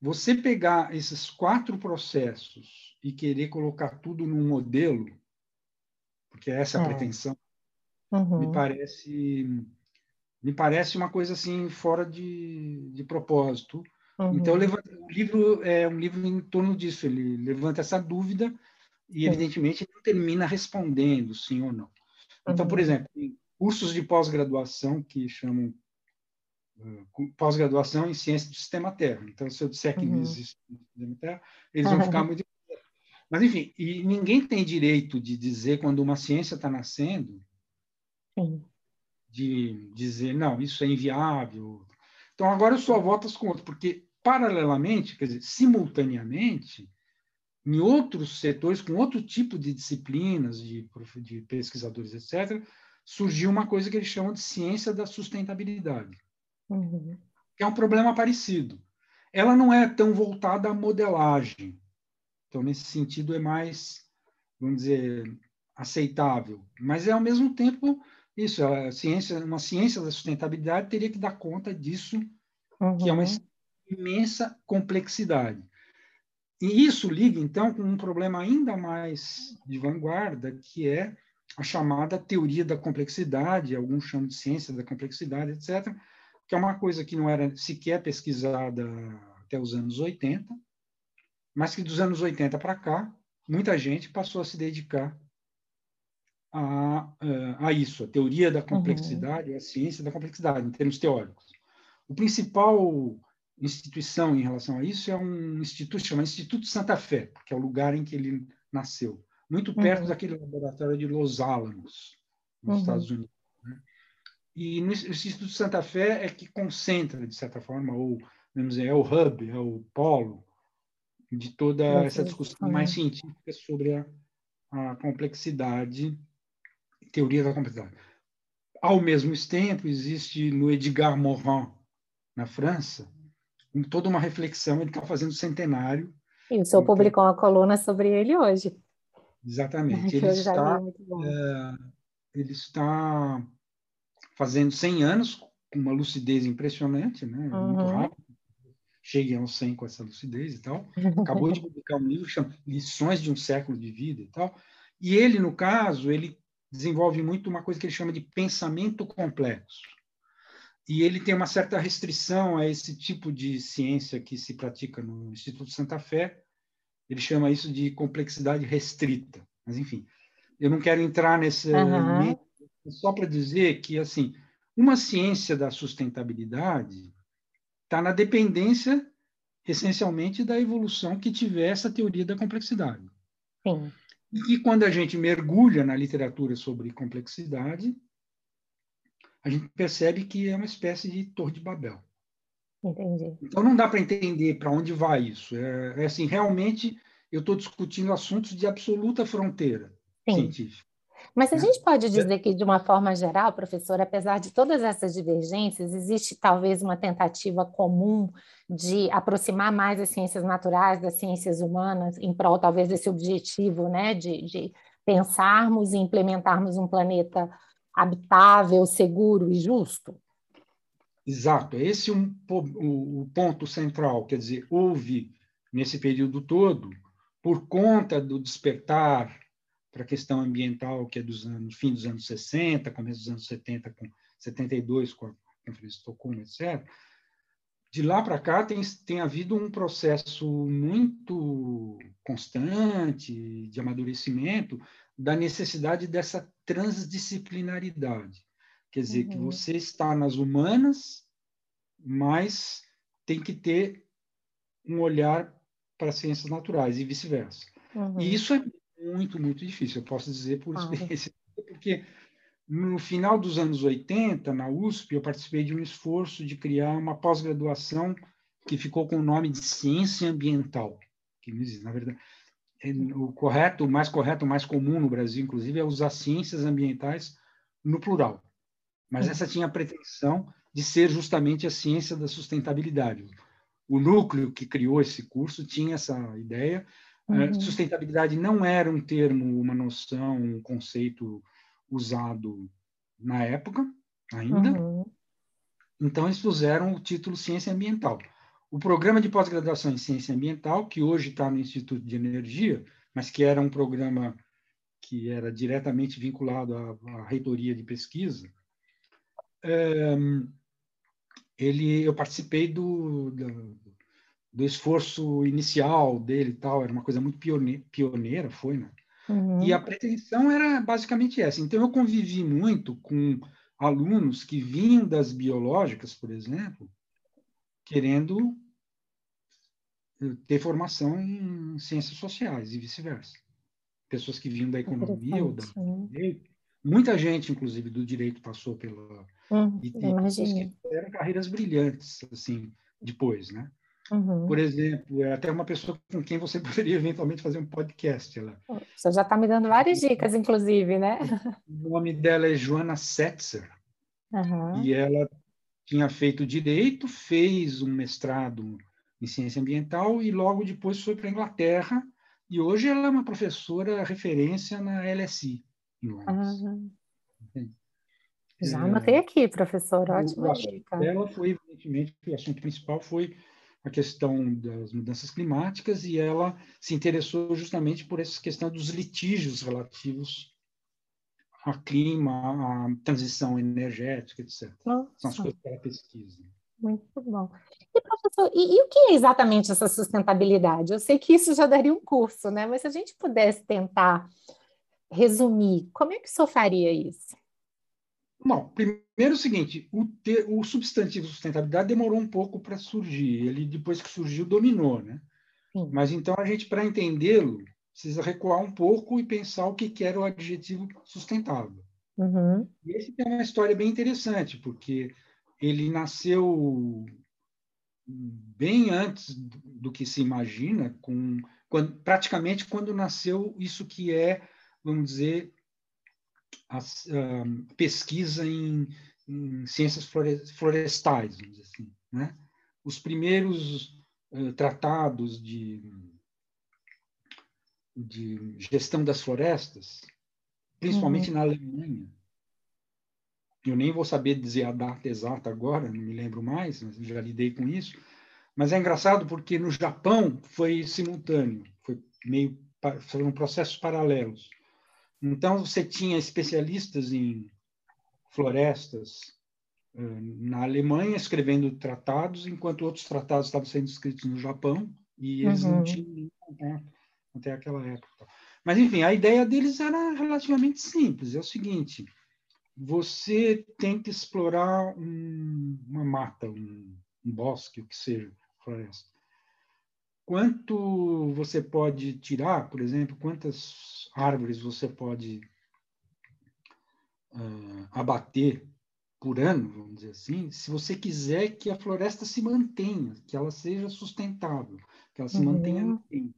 você pegar esses quatro processos e querer colocar tudo num modelo, porque essa é a é. pretensão, uhum. me parece me parece uma coisa assim fora de, de propósito. Uhum. Então, o livro é um livro em torno disso. Ele levanta essa dúvida e, evidentemente, não termina respondendo sim ou não. Então, por uhum. exemplo, cursos de pós-graduação que chamam uh, pós-graduação em ciência do sistema Terra. Então, se eu disser que uhum. não existe sistema Terra, eles vão ficar muito. Mas, enfim, e ninguém tem direito de dizer quando uma ciência está nascendo, Sim. de dizer, não, isso é inviável. Então, agora eu só voto as contas, porque, paralelamente, quer dizer, simultaneamente, em outros setores, com outro tipo de disciplinas, de, de pesquisadores, etc., surgiu uma coisa que eles chamam de ciência da sustentabilidade, uhum. que é um problema parecido. Ela não é tão voltada à modelagem, então nesse sentido é mais, vamos dizer, aceitável, mas é ao mesmo tempo isso, a ciência, uma ciência da sustentabilidade teria que dar conta disso, uhum. que é uma uhum. imensa complexidade. E isso liga, então, com um problema ainda mais de vanguarda, que é a chamada teoria da complexidade, alguns chamam de ciência da complexidade, etc., que é uma coisa que não era sequer pesquisada até os anos 80, mas que dos anos 80 para cá, muita gente passou a se dedicar a, a isso, a teoria da complexidade, uhum. a ciência da complexidade, em termos teóricos. O principal instituição em relação a isso é um instituto chamado Instituto Santa Fé, que é o lugar em que ele nasceu muito perto uhum. daquele laboratório de Los Alamos, nos uhum. Estados Unidos. Né? E no Instituto Santa Fé é que concentra, de certa forma, ou vamos dizer, é o hub, é o polo de toda essa discussão mais científica sobre a, a complexidade, teoria da complexidade. Ao mesmo tempo, existe no Edgar Morin, na França, toda uma reflexão, ele está fazendo centenário. O senhor então, publicou uma coluna sobre ele hoje. Exatamente. Ele está, é, ele está fazendo 100 anos com uma lucidez impressionante, né? Uhum. Muito rápido. Cheguei aos 100 com essa lucidez e tal. Acabou de publicar um livro chamado Lições de um Século de Vida e tal. E ele, no caso, ele desenvolve muito uma coisa que ele chama de pensamento complexo. E ele tem uma certa restrição a esse tipo de ciência que se pratica no Instituto Santa Fé, ele chama isso de complexidade restrita. Mas, enfim, eu não quero entrar nesse uhum. só para dizer que, assim, uma ciência da sustentabilidade está na dependência, essencialmente, da evolução que tiver essa teoria da complexidade. Sim. E quando a gente mergulha na literatura sobre complexidade, a gente percebe que é uma espécie de torre de Babel. Entendi. Então não dá para entender para onde vai isso. É, é assim, realmente eu estou discutindo assuntos de absoluta fronteira Sim. científica. Mas a né? gente pode dizer que, de uma forma geral, professor, apesar de todas essas divergências, existe talvez uma tentativa comum de aproximar mais as ciências naturais das ciências humanas, em prol talvez desse objetivo, né, de, de pensarmos e implementarmos um planeta habitável, seguro e justo? Exato, esse é um, o, o ponto central. Quer dizer, houve, nesse período todo, por conta do despertar para a questão ambiental, que é dos anos, fim dos anos 60, começo dos anos 70, com 72, com a Conferência de Estocolmo, etc., de lá para cá tem, tem havido um processo muito constante de amadurecimento da necessidade dessa transdisciplinaridade. Quer dizer, uhum. que você está nas humanas, mas tem que ter um olhar para as ciências naturais e vice-versa. Uhum. E isso é muito, muito difícil, eu posso dizer por experiência, porque no final dos anos 80, na USP, eu participei de um esforço de criar uma pós-graduação que ficou com o nome de Ciência Ambiental, que na verdade. É, o correto, o mais correto, o mais comum no Brasil, inclusive, é usar ciências ambientais no plural. Mas essa tinha a pretensão de ser justamente a ciência da sustentabilidade. O núcleo que criou esse curso tinha essa ideia. Uhum. Sustentabilidade não era um termo, uma noção, um conceito usado na época ainda. Uhum. Então, eles puseram o título Ciência Ambiental. O programa de pós-graduação em Ciência Ambiental, que hoje está no Instituto de Energia, mas que era um programa que era diretamente vinculado à, à reitoria de pesquisa, é, ele, eu participei do, do, do, esforço inicial dele e tal, era uma coisa muito pioneira, foi, né? Uhum. E a pretensão era basicamente essa. Então, eu convivi muito com alunos que vinham das biológicas, por exemplo, querendo ter formação em ciências sociais e vice-versa. Pessoas que vinham da economia ou da né? Muita gente, inclusive, do direito passou pela Hum, e que fizeram carreiras brilhantes, assim, depois, né? Uhum. Por exemplo, é até uma pessoa com quem você poderia eventualmente fazer um podcast. Ela... Você já está me dando várias dicas, inclusive, né? O nome dela é Joana Setzer. Uhum. E ela tinha feito direito, fez um mestrado em ciência ambiental e logo depois foi para a Inglaterra. E hoje ela é uma professora referência na LSI, em Londres. Uhum. Já anotei aqui, professor, dica. Ela foi, evidentemente, o assunto principal foi a questão das mudanças climáticas e ela se interessou justamente por essa questão dos litígios relativos ao clima, à transição energética, etc. Nossa. São as coisas que ela pesquisa. Muito bom. E, professor, e, e, o que é exatamente essa sustentabilidade? Eu sei que isso já daria um curso, né? Mas se a gente pudesse tentar resumir, como é que o senhor faria isso? Bom, primeiro é o seguinte, o, ter, o substantivo sustentabilidade demorou um pouco para surgir. Ele, depois que surgiu, dominou, né? Sim. Mas então a gente, para entendê-lo, precisa recuar um pouco e pensar o que, que era o adjetivo sustentável. Uhum. E esse tem uma história bem interessante, porque ele nasceu bem antes do que se imagina, com, quando, praticamente quando nasceu isso que é, vamos dizer, a, pesquisa em, em, ciências florestais, vamos dizer assim. Né? Os primeiros uh, tratados de, de gestão das florestas, principalmente uhum. na Alemanha, eu nem vou saber dizer a data exata agora, não me lembro mais, mas já lidei com isso. Mas é engraçado porque no Japão foi simultâneo, foi meio foram processos paralelos. Então, você tinha especialistas em florestas eh, na Alemanha escrevendo tratados, enquanto outros tratados estavam sendo escritos no Japão, e eles uhum. não tinham contato até aquela época. Mas, enfim, a ideia deles era relativamente simples: é o seguinte, você tenta explorar um, uma mata, um, um bosque, o que seja, floresta quanto você pode tirar, por exemplo, quantas árvores você pode uh, abater por ano, vamos dizer assim, se você quiser que a floresta se mantenha, que ela seja sustentável, que ela se uhum. mantenha no tempo.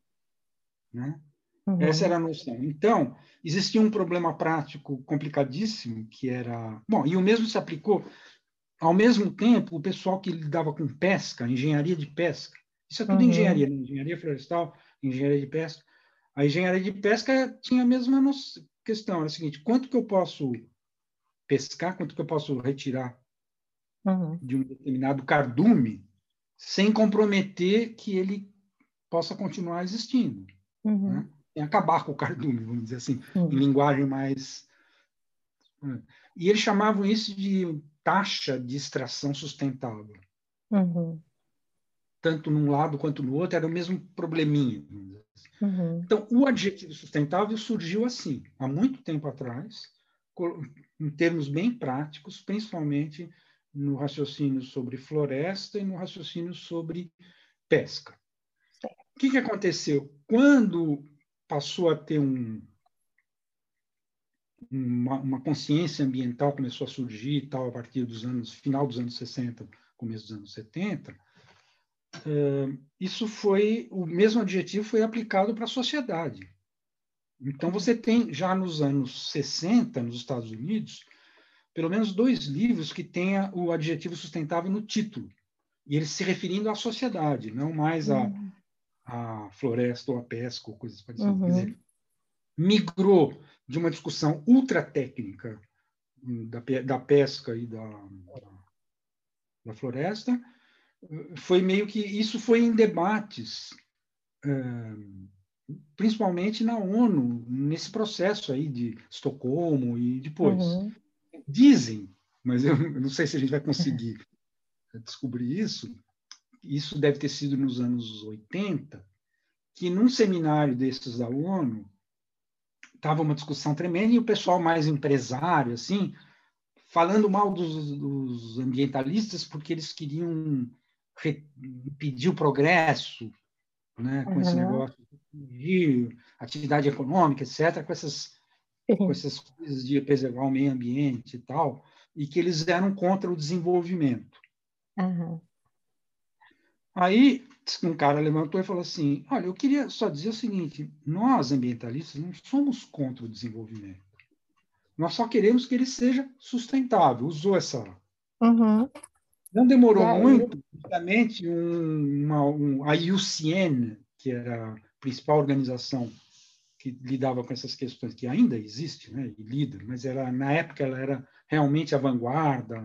Né? Uhum. Essa era a noção. Então, existia um problema prático complicadíssimo, que era. Bom, e o mesmo se aplicou. Ao mesmo tempo, o pessoal que lidava com pesca, engenharia de pesca, isso é tudo uhum. engenharia, né? engenharia florestal, engenharia de pesca. A engenharia de pesca tinha a mesma questão, era o seguinte, quanto que eu posso pescar, quanto que eu posso retirar uhum. de um determinado cardume sem comprometer que ele possa continuar existindo. Uhum. Né? Sem acabar com o cardume, vamos dizer assim, uhum. em linguagem mais. Né? E eles chamavam isso de taxa de extração sustentável. Uhum. Tanto num lado quanto no outro, era o mesmo probleminha. Assim. Uhum. Então, o adjetivo sustentável surgiu assim, há muito tempo atrás, em termos bem práticos, principalmente no raciocínio sobre floresta e no raciocínio sobre pesca. O que, que aconteceu? Quando passou a ter um, uma, uma, consciência ambiental começou a surgir tal a partir dos anos final dos anos 60, começo dos anos 70, eh, isso foi o mesmo adjetivo foi aplicado para a sociedade. Então você tem já nos anos 60 nos Estados Unidos pelo menos dois livros que tenha o adjetivo sustentável no título e eles se referindo à sociedade, não mais à, uhum. à floresta ou à pesca ou coisas parecidas. Uhum. Quer dizer, migrou de uma discussão ultra técnica hum, da, da pesca e da, da, floresta, foi meio que isso foi em debates, principalmente na ONU, nesse processo aí de Estocolmo e depois. Uhum. Dizem, mas eu não sei se a gente vai conseguir descobrir isso, isso deve ter sido nos anos 80, que num seminário desses da ONU, estava uma discussão tremenda e o pessoal mais empresário, assim, falando mal dos, dos ambientalistas porque eles queriam impedir o progresso, né, com uhum. esse negócio de atividade econômica, etc., com essas, com essas coisas de preservar o meio ambiente e tal, e que eles eram contra o desenvolvimento. Uhum. Aí um cara levantou e falou assim: Olha, eu queria só dizer o seguinte: nós, ambientalistas, não somos contra o desenvolvimento. Nós só queremos que ele seja sustentável. Usou essa. Uhum. Não demorou muito, justamente, um, uma, um, a IUCN, que era a principal organização que lidava com essas questões, que ainda existe, né, e lida, mas era, na época ela era realmente a vanguarda,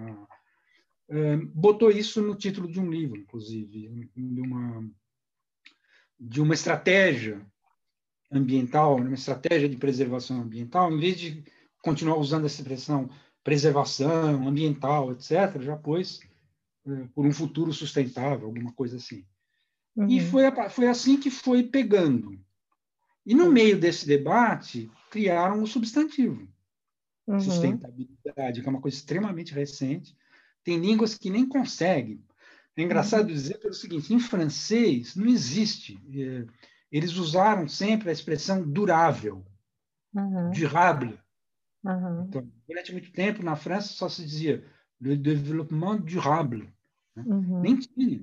botou isso no título de um livro, inclusive, de uma, de uma estratégia ambiental, uma estratégia de preservação ambiental, em vez de continuar usando essa expressão preservação ambiental, etc., já pôs por um futuro sustentável, alguma coisa assim. Uhum. E foi, foi assim que foi pegando. E no meio desse debate, criaram o substantivo. Uhum. Sustentabilidade, que é uma coisa extremamente recente, tem línguas que nem conseguem. É engraçado uhum. dizer pelo seguinte: em francês não existe. É, eles usaram sempre a expressão durável, uhum. durable. Uhum. Então, durante muito tempo, na França, só se dizia le développement durable. Né? Uhum. Nem tinha.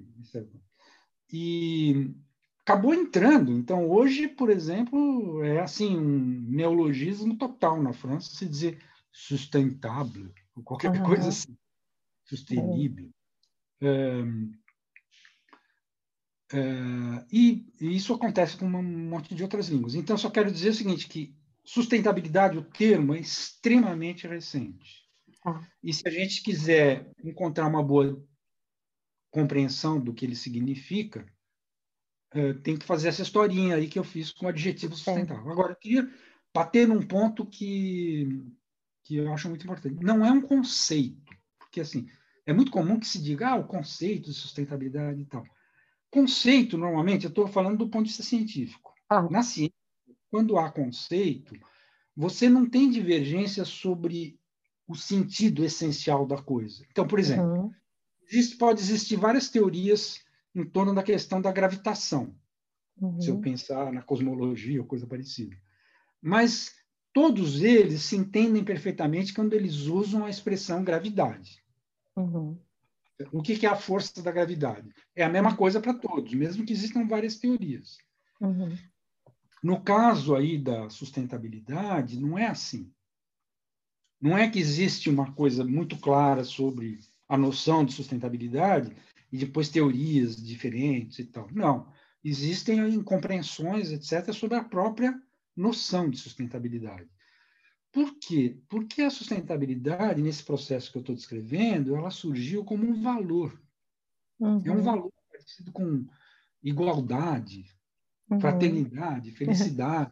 E acabou entrando. Então, hoje, por exemplo, é assim um neologismo total na França se dizer sustentável, ou qualquer uhum. coisa assim sustentável. É, é, e, e, isso acontece com um monte de outras línguas. Então, só quero dizer o seguinte, que sustentabilidade, o termo, é extremamente recente. Ah. E se a gente quiser encontrar uma boa compreensão do que ele significa, é, tem que fazer essa historinha aí que eu fiz com o adjetivo sustentável. Agora, eu queria bater num ponto que, que eu acho muito importante. Não é um conceito, porque assim, é muito comum que se diga ah, o conceito de sustentabilidade e tal. Conceito, normalmente, eu estou falando do ponto de vista científico. Ah. Na ciência, quando há conceito, você não tem divergência sobre o sentido essencial da coisa. Então, por exemplo, uhum. Existe, pode existir várias teorias em torno da questão da gravitação, uhum. se eu pensar na cosmologia ou coisa parecida. Mas todos eles se entendem perfeitamente quando eles usam a expressão gravidade. Uhum. O que é a força da gravidade? É a mesma coisa para todos, mesmo que existam várias teorias. Uhum. No caso aí da sustentabilidade, não é assim. Não é que existe uma coisa muito clara sobre a noção de sustentabilidade e depois teorias diferentes e tal. Não. Existem incompreensões, etc., sobre a própria noção de sustentabilidade. Por quê? Porque a sustentabilidade, nesse processo que eu estou descrevendo, ela surgiu como um valor. Uhum. É um uhum. valor parecido com igualdade, uhum. fraternidade, felicidade.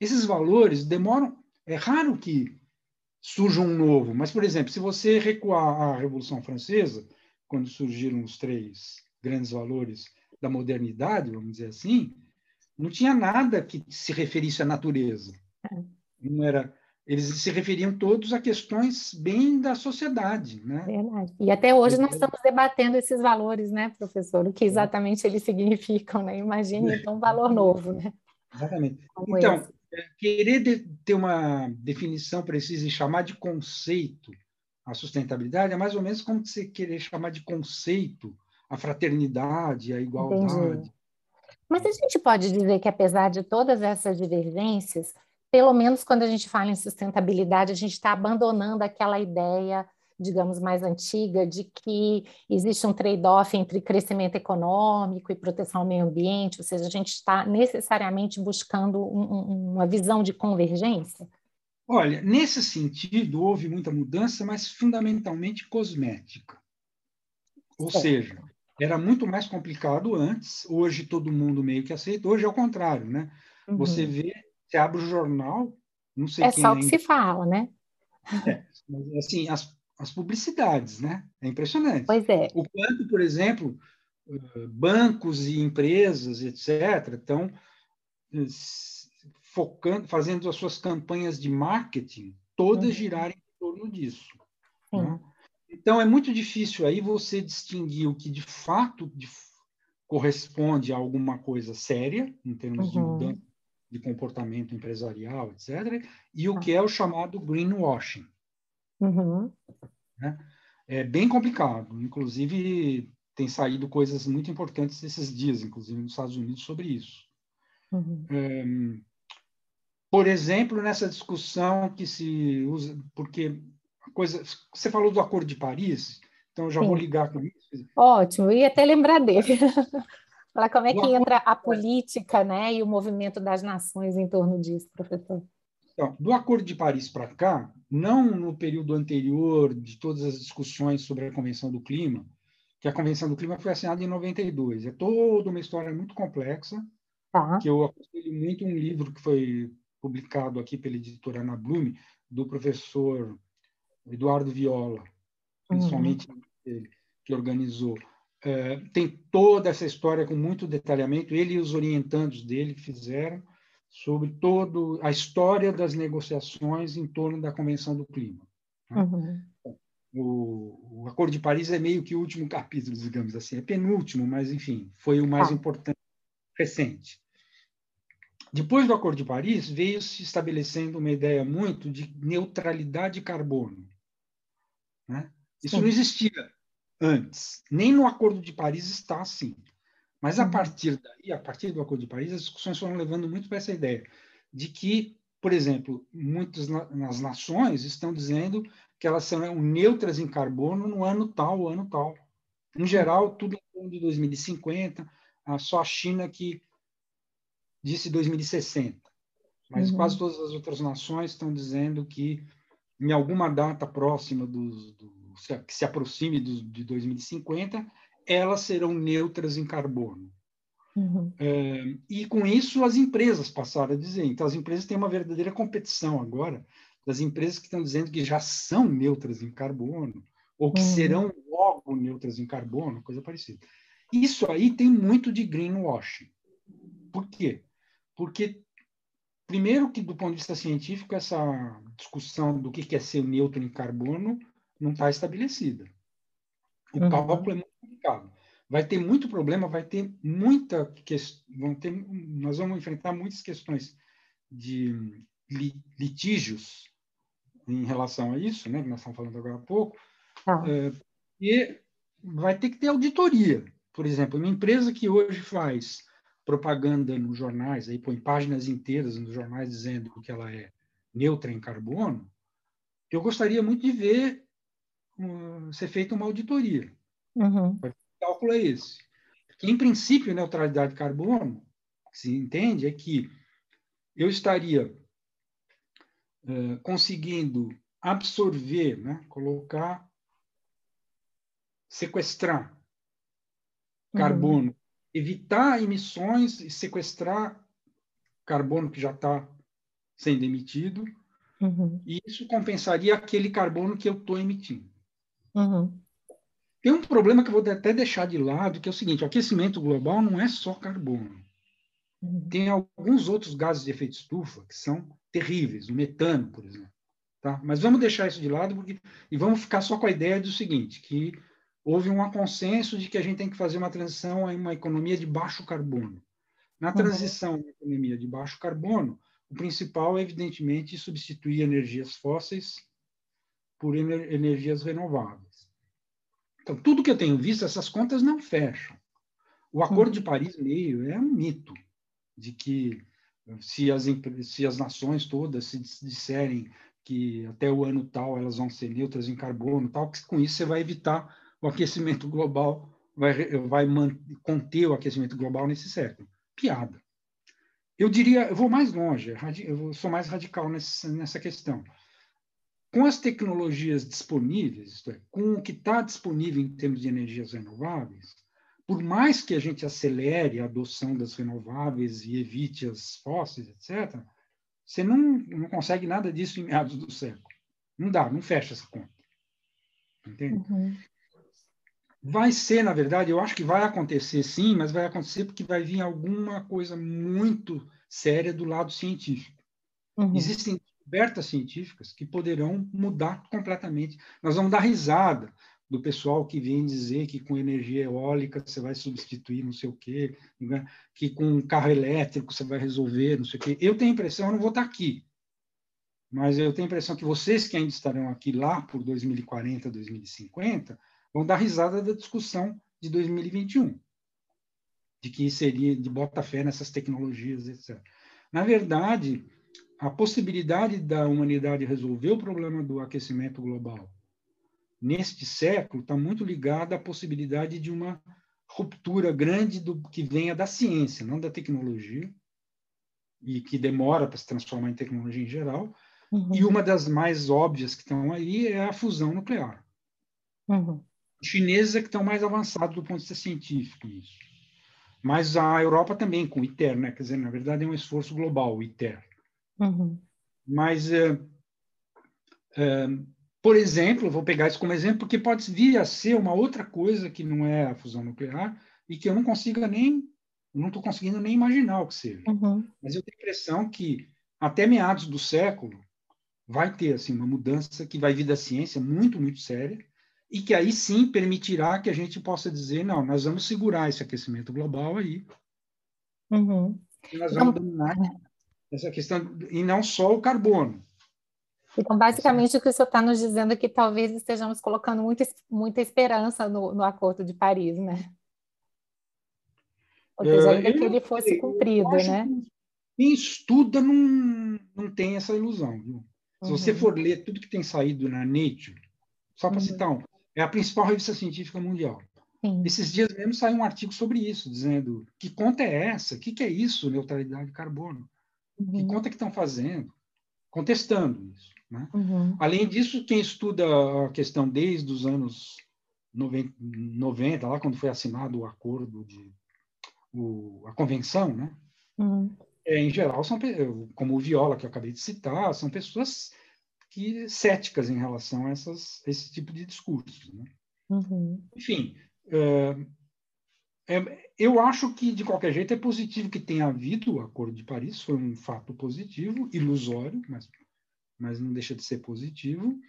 Esses valores demoram. É raro que surja um novo, mas, por exemplo, se você recuar à Revolução Francesa, quando surgiram os três grandes valores da modernidade, vamos dizer assim, não tinha nada que se referisse à natureza. É. Não era eles se referiam todos a questões bem da sociedade. Né? Verdade. E até hoje nós estamos debatendo esses valores, né, professor? O que exatamente eles significam, né? Imagine então um valor novo, né? Exatamente. Como então, esse. Querer de, ter uma definição precisa e chamar de conceito a sustentabilidade é mais ou menos como você querer chamar de conceito a fraternidade, a igualdade. Mas a gente pode dizer que, apesar de todas essas divergências, pelo menos quando a gente fala em sustentabilidade, a gente está abandonando aquela ideia, digamos, mais antiga, de que existe um trade-off entre crescimento econômico e proteção ao meio ambiente, ou seja, a gente está necessariamente buscando um, uma visão de convergência? Olha, nesse sentido, houve muita mudança, mas fundamentalmente cosmética. Ou seja, era muito mais complicado antes, hoje todo mundo meio que aceita, hoje é o contrário, né? Uhum. Você vê você abre o jornal, não sei É só o que se fala, né? É, assim, as, as publicidades, né? É impressionante. Pois é. O quanto, por exemplo, bancos e empresas, etc., estão eh, focando, fazendo as suas campanhas de marketing todas uhum. girarem em torno disso. Né? Então, é muito difícil aí você distinguir o que de fato de, corresponde a alguma coisa séria, em termos uhum. de mudança de comportamento empresarial, etc., e o que é o chamado greenwashing. Uhum. Né? É bem complicado. Inclusive, tem saído coisas muito importantes esses dias, inclusive nos Estados Unidos, sobre isso. Uhum. Por exemplo, nessa discussão que se usa, porque coisa, você falou do Acordo de Paris, então eu já Sim. vou ligar com isso. Ótimo, ia até lembrar dele. Falar como é que entra a política né, e o movimento das nações em torno disso, professor. Então, do Acordo de Paris para cá, não no período anterior de todas as discussões sobre a Convenção do Clima, que a Convenção do Clima foi assinada em 92. É toda uma história muito complexa, tá. que eu aconselho muito um livro que foi publicado aqui pela editora Ana Blume, do professor Eduardo Viola, principalmente uhum. ele, que organizou é, tem toda essa história com muito detalhamento, ele e os orientandos dele fizeram sobre todo a história das negociações em torno da Convenção do Clima. Né? Uhum. O, o, Acordo de Paris é meio que o último capítulo, digamos assim, é penúltimo, mas enfim, foi o mais ah. importante recente. Depois do Acordo de Paris, veio se estabelecendo uma ideia muito de neutralidade de carbono. Né? Isso Sim. não existia antes. Nem no Acordo de Paris está assim. Mas a uhum. partir daí, a partir do Acordo de Paris, as discussões foram levando muito para essa ideia de que, por exemplo, muitas nas nações estão dizendo que elas são neutras em carbono no ano tal, ano tal. Em geral, tudo em torno de 2050, só a China que disse 2060. Mas uhum. quase todas as outras nações estão dizendo que em alguma data próxima dos, do, que se aproxime do, de 2050, elas serão neutras em carbono. Uhum. É, e com isso as empresas passaram a dizer. Então as empresas têm uma verdadeira competição agora das empresas que estão dizendo que já são neutras em carbono ou que uhum. serão logo neutras em carbono, coisa parecida. Isso aí tem muito de greenwashing. Por quê? Porque primeiro que do ponto de vista científico essa discussão do que é ser neutro em carbono não está estabelecida. O uhum. cálculo é muito complicado. Vai ter muito problema, vai ter muita questão, nós vamos enfrentar muitas questões de litígios em relação a isso, né, que nós estamos falando agora há pouco, ah. é, e vai ter que ter auditoria. Por exemplo, uma empresa que hoje faz propaganda nos jornais, aí põe páginas inteiras nos jornais dizendo que ela é neutra em carbono, eu gostaria muito de ver ser feita uma auditoria. Uhum. O cálculo é esse. Porque, em princípio, neutralidade de carbono, que se entende, é que eu estaria uh, conseguindo absorver, né, colocar, sequestrar carbono, uhum. evitar emissões e sequestrar carbono que já está sendo emitido, uhum. e isso compensaria aquele carbono que eu estou emitindo. Uhum. Tem um problema que eu vou até deixar de lado, que é o seguinte: o aquecimento global não é só carbono. Uhum. Tem alguns outros gases de efeito estufa que são terríveis, o metano, por exemplo. Tá? Mas vamos deixar isso de lado porque, e vamos ficar só com a ideia do seguinte, que houve um consenso de que a gente tem que fazer uma transição a uma economia de baixo carbono. Na uhum. transição uhum. à economia de baixo carbono, o principal é, evidentemente, substituir energias fósseis por ener energias renováveis. Então, tudo que eu tenho visto, essas contas não fecham. O Acordo de Paris meio é um mito de que se as, se as nações todas se disserem que até o ano tal elas vão ser neutras em carbono, tal, que com isso você vai evitar o aquecimento global, vai, vai conter o aquecimento global nesse século. Piada. Eu diria, eu vou mais longe, eu sou mais radical nessa, nessa questão. Com as tecnologias disponíveis, isto é, com o que está disponível em termos de energias renováveis, por mais que a gente acelere a adoção das renováveis e evite as fósseis, etc., você não, não consegue nada disso em meados do século. Não dá, não fecha essa conta. Entende? Uhum. Vai ser, na verdade, eu acho que vai acontecer sim, mas vai acontecer porque vai vir alguma coisa muito séria do lado científico. Uhum. Existem descobertas científicas que poderão mudar completamente. Nós vamos dar risada do pessoal que vem dizer que com energia eólica você vai substituir não sei o quê, né? que com um carro elétrico você vai resolver não sei o quê. Eu tenho a impressão, eu não vou estar aqui, mas eu tenho a impressão que vocês que ainda estarão aqui lá por 2040, 2050, vão dar risada da discussão de 2021, de que seria de bota fé nessas tecnologias, etc. Na verdade, a possibilidade da humanidade resolver o problema do aquecimento global neste século está muito ligada à possibilidade de uma ruptura grande do que venha da ciência, não da tecnologia, e que demora para se transformar em tecnologia em geral. Uhum. E uma das mais óbvias que estão aí é a fusão nuclear. Uhum. Os chineses é que estão mais avançados do ponto de vista científico nisso. Mas a Europa também, com o ITER, né? quer dizer, na verdade é um esforço global, o ITER. Uhum. Mas é, é, por exemplo, vou pegar isso como exemplo, porque pode vir a ser uma outra coisa que não é a fusão nuclear e que eu não consiga nem, não estou conseguindo nem imaginar o que seja. Uhum. Mas eu tenho a impressão que até meados do século vai ter assim uma mudança que vai vir da ciência muito, muito séria e que aí sim permitirá que a gente possa dizer, não, nós vamos segurar esse aquecimento global aí. Uhum. E nós vamos então, dominar essa questão, e não só o carbono, então, basicamente, o que o senhor está nos dizendo é que talvez estejamos colocando muita, muita esperança no, no Acordo de Paris, né? Ou seja, é, ainda que ele fosse cumprido, né? Quem estuda não, não tem essa ilusão. Viu? Se uhum. você for ler tudo que tem saído na Nature, só para uhum. citar um, é a principal revista científica mundial. Sim. Esses dias mesmo saiu um artigo sobre isso, dizendo que conta é essa? O que, que é isso, neutralidade de carbono? Uhum. Que conta que estão fazendo? Contestando isso. Né? Uhum. Além disso, quem estuda a questão desde os anos 90, lá quando foi assinado o acordo de o, a convenção, né? Uhum. É, em geral são como o Viola que eu acabei de citar, são pessoas que céticas em relação a essas, esse tipo de discurso. Né? Uhum. Enfim, é, é, eu acho que de qualquer jeito é positivo que tenha havido o Acordo de Paris, foi um fato positivo, ilusório, mas mas não deixa de ser positivo.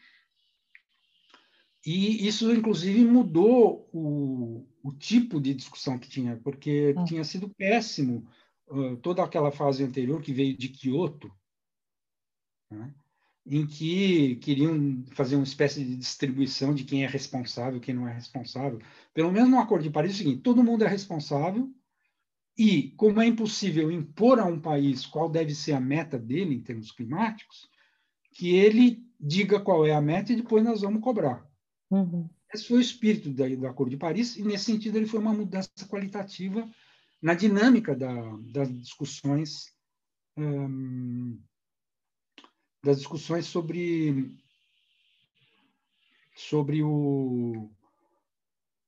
E isso, inclusive, mudou o, o tipo de discussão que tinha, porque ah. tinha sido péssimo uh, toda aquela fase anterior que veio de Kyoto, né? Em que queriam fazer uma espécie de distribuição de quem é responsável, quem não é responsável. Pelo menos no Acordo de Paris é o seguinte: todo mundo é responsável, e como é impossível impor a um país qual deve ser a meta dele em termos climáticos, que ele diga qual é a meta e depois nós vamos cobrar. Uhum. Esse foi o espírito da, do Acordo de Paris, e nesse sentido ele foi uma mudança qualitativa na dinâmica da, das discussões hum, das discussões sobre sobre o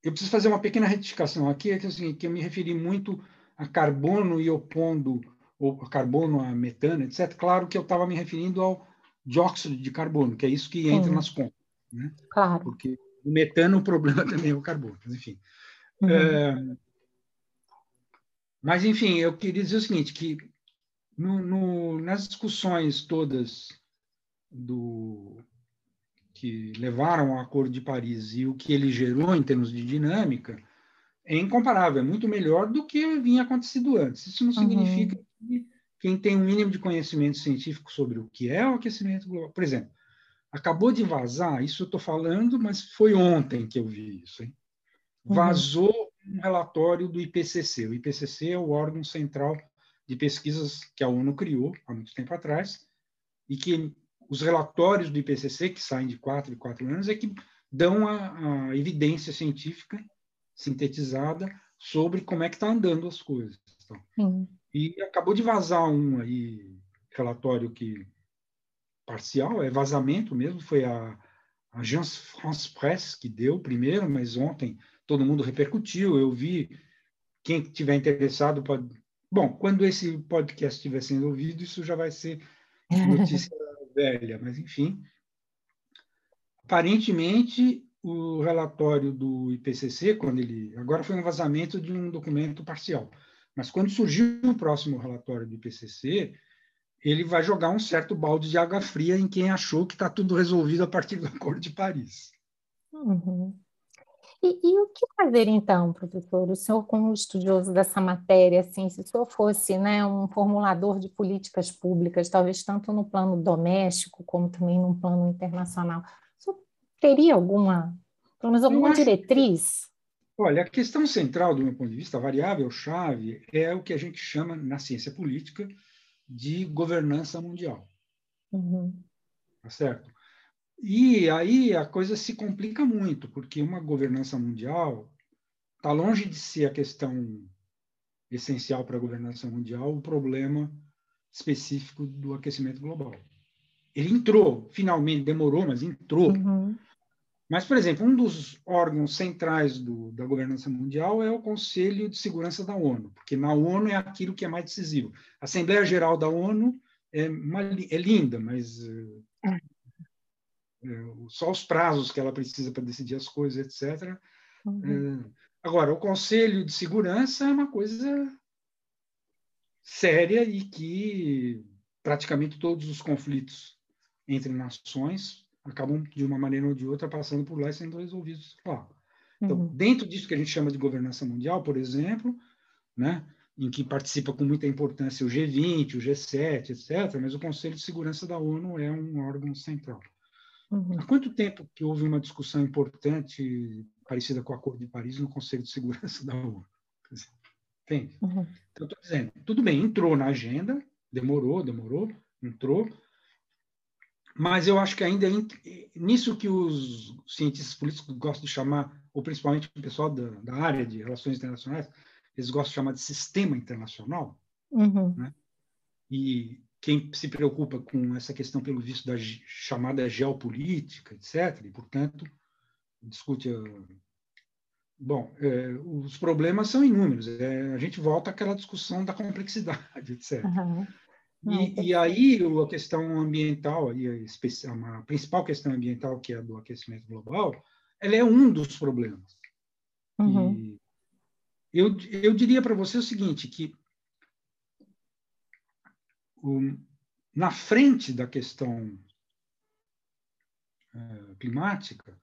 eu preciso fazer uma pequena retificação aqui é que, assim, que eu me referi muito a carbono e opondo ou carbono a metano etc claro que eu estava me referindo ao dióxido de carbono que é isso que entra Sim. nas contas né claro porque o metano o problema também é o carbono mas enfim uhum. é, mas enfim eu queria dizer o seguinte que no, no, nas discussões todas do que levaram ao Acordo de Paris e o que ele gerou em termos de dinâmica é incomparável, é muito melhor do que vinha acontecido antes. Isso não uhum. significa que quem tem um mínimo de conhecimento científico sobre o que é o aquecimento global, por exemplo, acabou de vazar, isso eu estou falando, mas foi ontem que eu vi isso, hein? Uhum. vazou um relatório do IPCC. O IPCC é o órgão central de pesquisas que a ONU criou há muito tempo atrás e que os relatórios do IPCC, que saem de quatro em quatro anos, é que dão a, a evidência científica sintetizada sobre como é que está andando as coisas. Então. E acabou de vazar um aí, relatório que parcial, é vazamento mesmo, foi a Agence France Presse que deu primeiro, mas ontem todo mundo repercutiu, eu vi, quem tiver interessado pode... Bom, quando esse podcast estiver sendo ouvido, isso já vai ser notícia velha, mas enfim. Aparentemente, o relatório do IPCC, quando ele agora foi um vazamento de um documento parcial, mas quando surgiu o próximo relatório do IPCC, ele vai jogar um certo balde de água fria em quem achou que está tudo resolvido a partir do Acordo de Paris. Uhum. E, e, o que fazer então, professor? O senhor, como estudioso dessa matéria, assim, se o senhor fosse né, um formulador de políticas públicas, talvez tanto no plano doméstico como também no plano internacional, o senhor teria alguma, pelo menos alguma acho, diretriz? Olha, a questão central, do meu ponto de vista, a variável-chave, é o que a gente chama, na ciência política, de governança mundial. Uhum. Tá certo? E aí a coisa se complica muito, porque uma governança mundial está longe de ser a questão essencial para a governança mundial, o problema específico do aquecimento global. Ele entrou, finalmente, demorou, mas entrou. Uhum. Mas, por exemplo, um dos órgãos centrais do, da governança mundial é o Conselho de Segurança da ONU, porque na ONU é aquilo que é mais decisivo. A Assembleia Geral da ONU é, uma, é linda, mas eh, é, só os prazos que ela precisa para decidir as coisas, etc. Uhum. É, agora, o Conselho de Segurança é uma coisa séria e que praticamente todos os conflitos entre nações acabam, de uma maneira ou de outra, passando por lá e sendo resolvidos lá. Então, uhum. dentro disso que a gente chama de governança mundial, por exemplo, né, em que participa com muita importância o G20, o G7, etc., mas o Conselho de Segurança da ONU é um órgão central. Uhum. Há quanto tempo que houve uma discussão importante parecida com o Acordo de Paris no Conselho de Segurança da ONU? Entende? Uhum. Então, estou dizendo, tudo bem, entrou na agenda, demorou, demorou, entrou, mas eu acho que ainda é nisso que os cientistas políticos gostam de chamar, ou principalmente o pessoal da, da área de relações internacionais, eles gostam de chamar de sistema internacional, uhum. né? E quem se preocupa com essa questão, pelo visto, da chamada geopolítica, etc., e, portanto, discute. Bom, é, os problemas são inúmeros. É, a gente volta àquela discussão da complexidade, etc. Uhum. E, e, aí a questão ambiental, a, principal questão ambiental, que é a do aquecimento global, ela é um dos problemas. Uhum. eu, eu diria para você o seguinte, que na frente da questão é, climática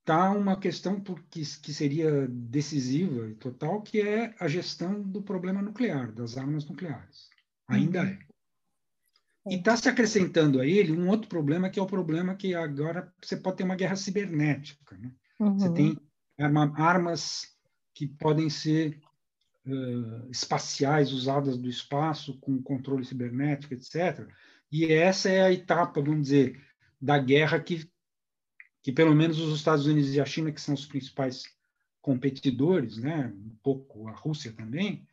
está uma questão que, que seria decisiva e total, que é a gestão do problema nuclear, das armas nucleares. Ainda uhum. é. E está se acrescentando a ele um outro problema, que é o problema que agora você pode ter uma guerra cibernética. Né? Uhum. Você tem arma, armas que podem ser uh, espaciais usadas do espaço com controle cibernético, etc. E essa é a etapa, vamos dizer, da guerra que, que pelo menos os Estados Unidos e a China, que são os principais competidores, né, um pouco a Rússia também,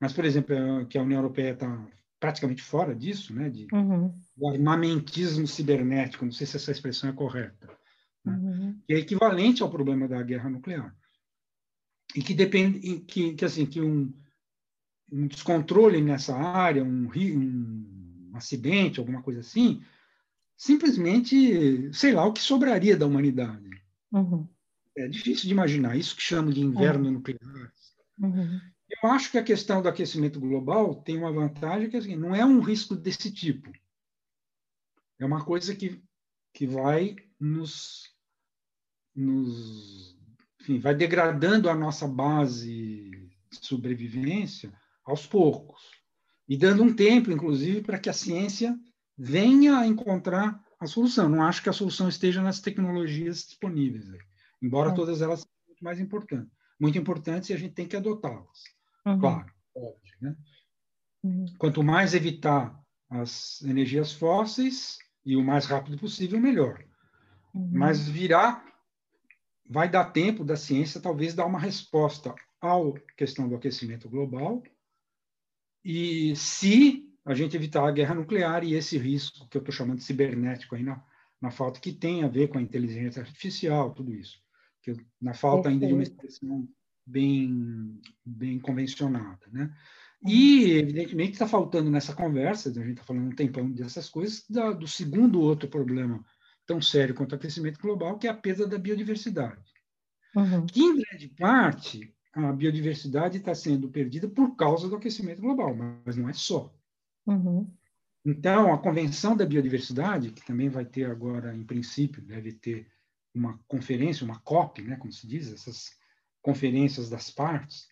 mas, por exemplo, que a União Europeia está praticamente fora disso, né, de, uhum. do armamentismo cibernético, não sei se essa expressão é correta, né, uhum. que é equivalente ao problema da guerra nuclear. E que depende, que, que assim, que um, um descontrole nessa área, um, um acidente, alguma coisa assim, simplesmente, sei lá, o que sobraria da humanidade. Uhum. É difícil de imaginar isso que chamam de inverno uhum. nuclear. Uhum. Eu acho que a questão do aquecimento global tem uma vantagem que assim, não é um risco desse tipo. É uma coisa que, que vai nos, nos enfim, vai degradando a nossa base de sobrevivência aos poucos e dando um tempo, inclusive, para que a ciência venha a encontrar a solução. Não acho que a solução esteja nas tecnologias disponíveis, embora todas elas sejam muito mais importantes, muito importantes e a gente tem que adotá-las. Uhum. Claro, óbvio. Né? Uhum. Quanto mais evitar as energias fósseis e o mais rápido possível, melhor. Uhum. Mas virá, vai dar tempo da ciência talvez dar uma resposta à questão do aquecimento global e se a gente evitar a guerra nuclear e esse risco que eu estou chamando de cibernético aí na, na falta que tem a ver com a inteligência artificial, tudo isso. Que na falta ainda de uma expressão bem, bem convencionada. Né? E, evidentemente, está faltando nessa conversa, a gente está falando um tempão dessas coisas, da, do segundo outro problema tão sério quanto o aquecimento global, que é a perda da biodiversidade. Uhum. Que, em grande parte, a biodiversidade está sendo perdida por causa do aquecimento global, mas não é só. Uhum. Então, a Convenção da Biodiversidade, que também vai ter agora, em princípio, deve ter uma conferência, uma COP, né, como se diz, essas conferências das partes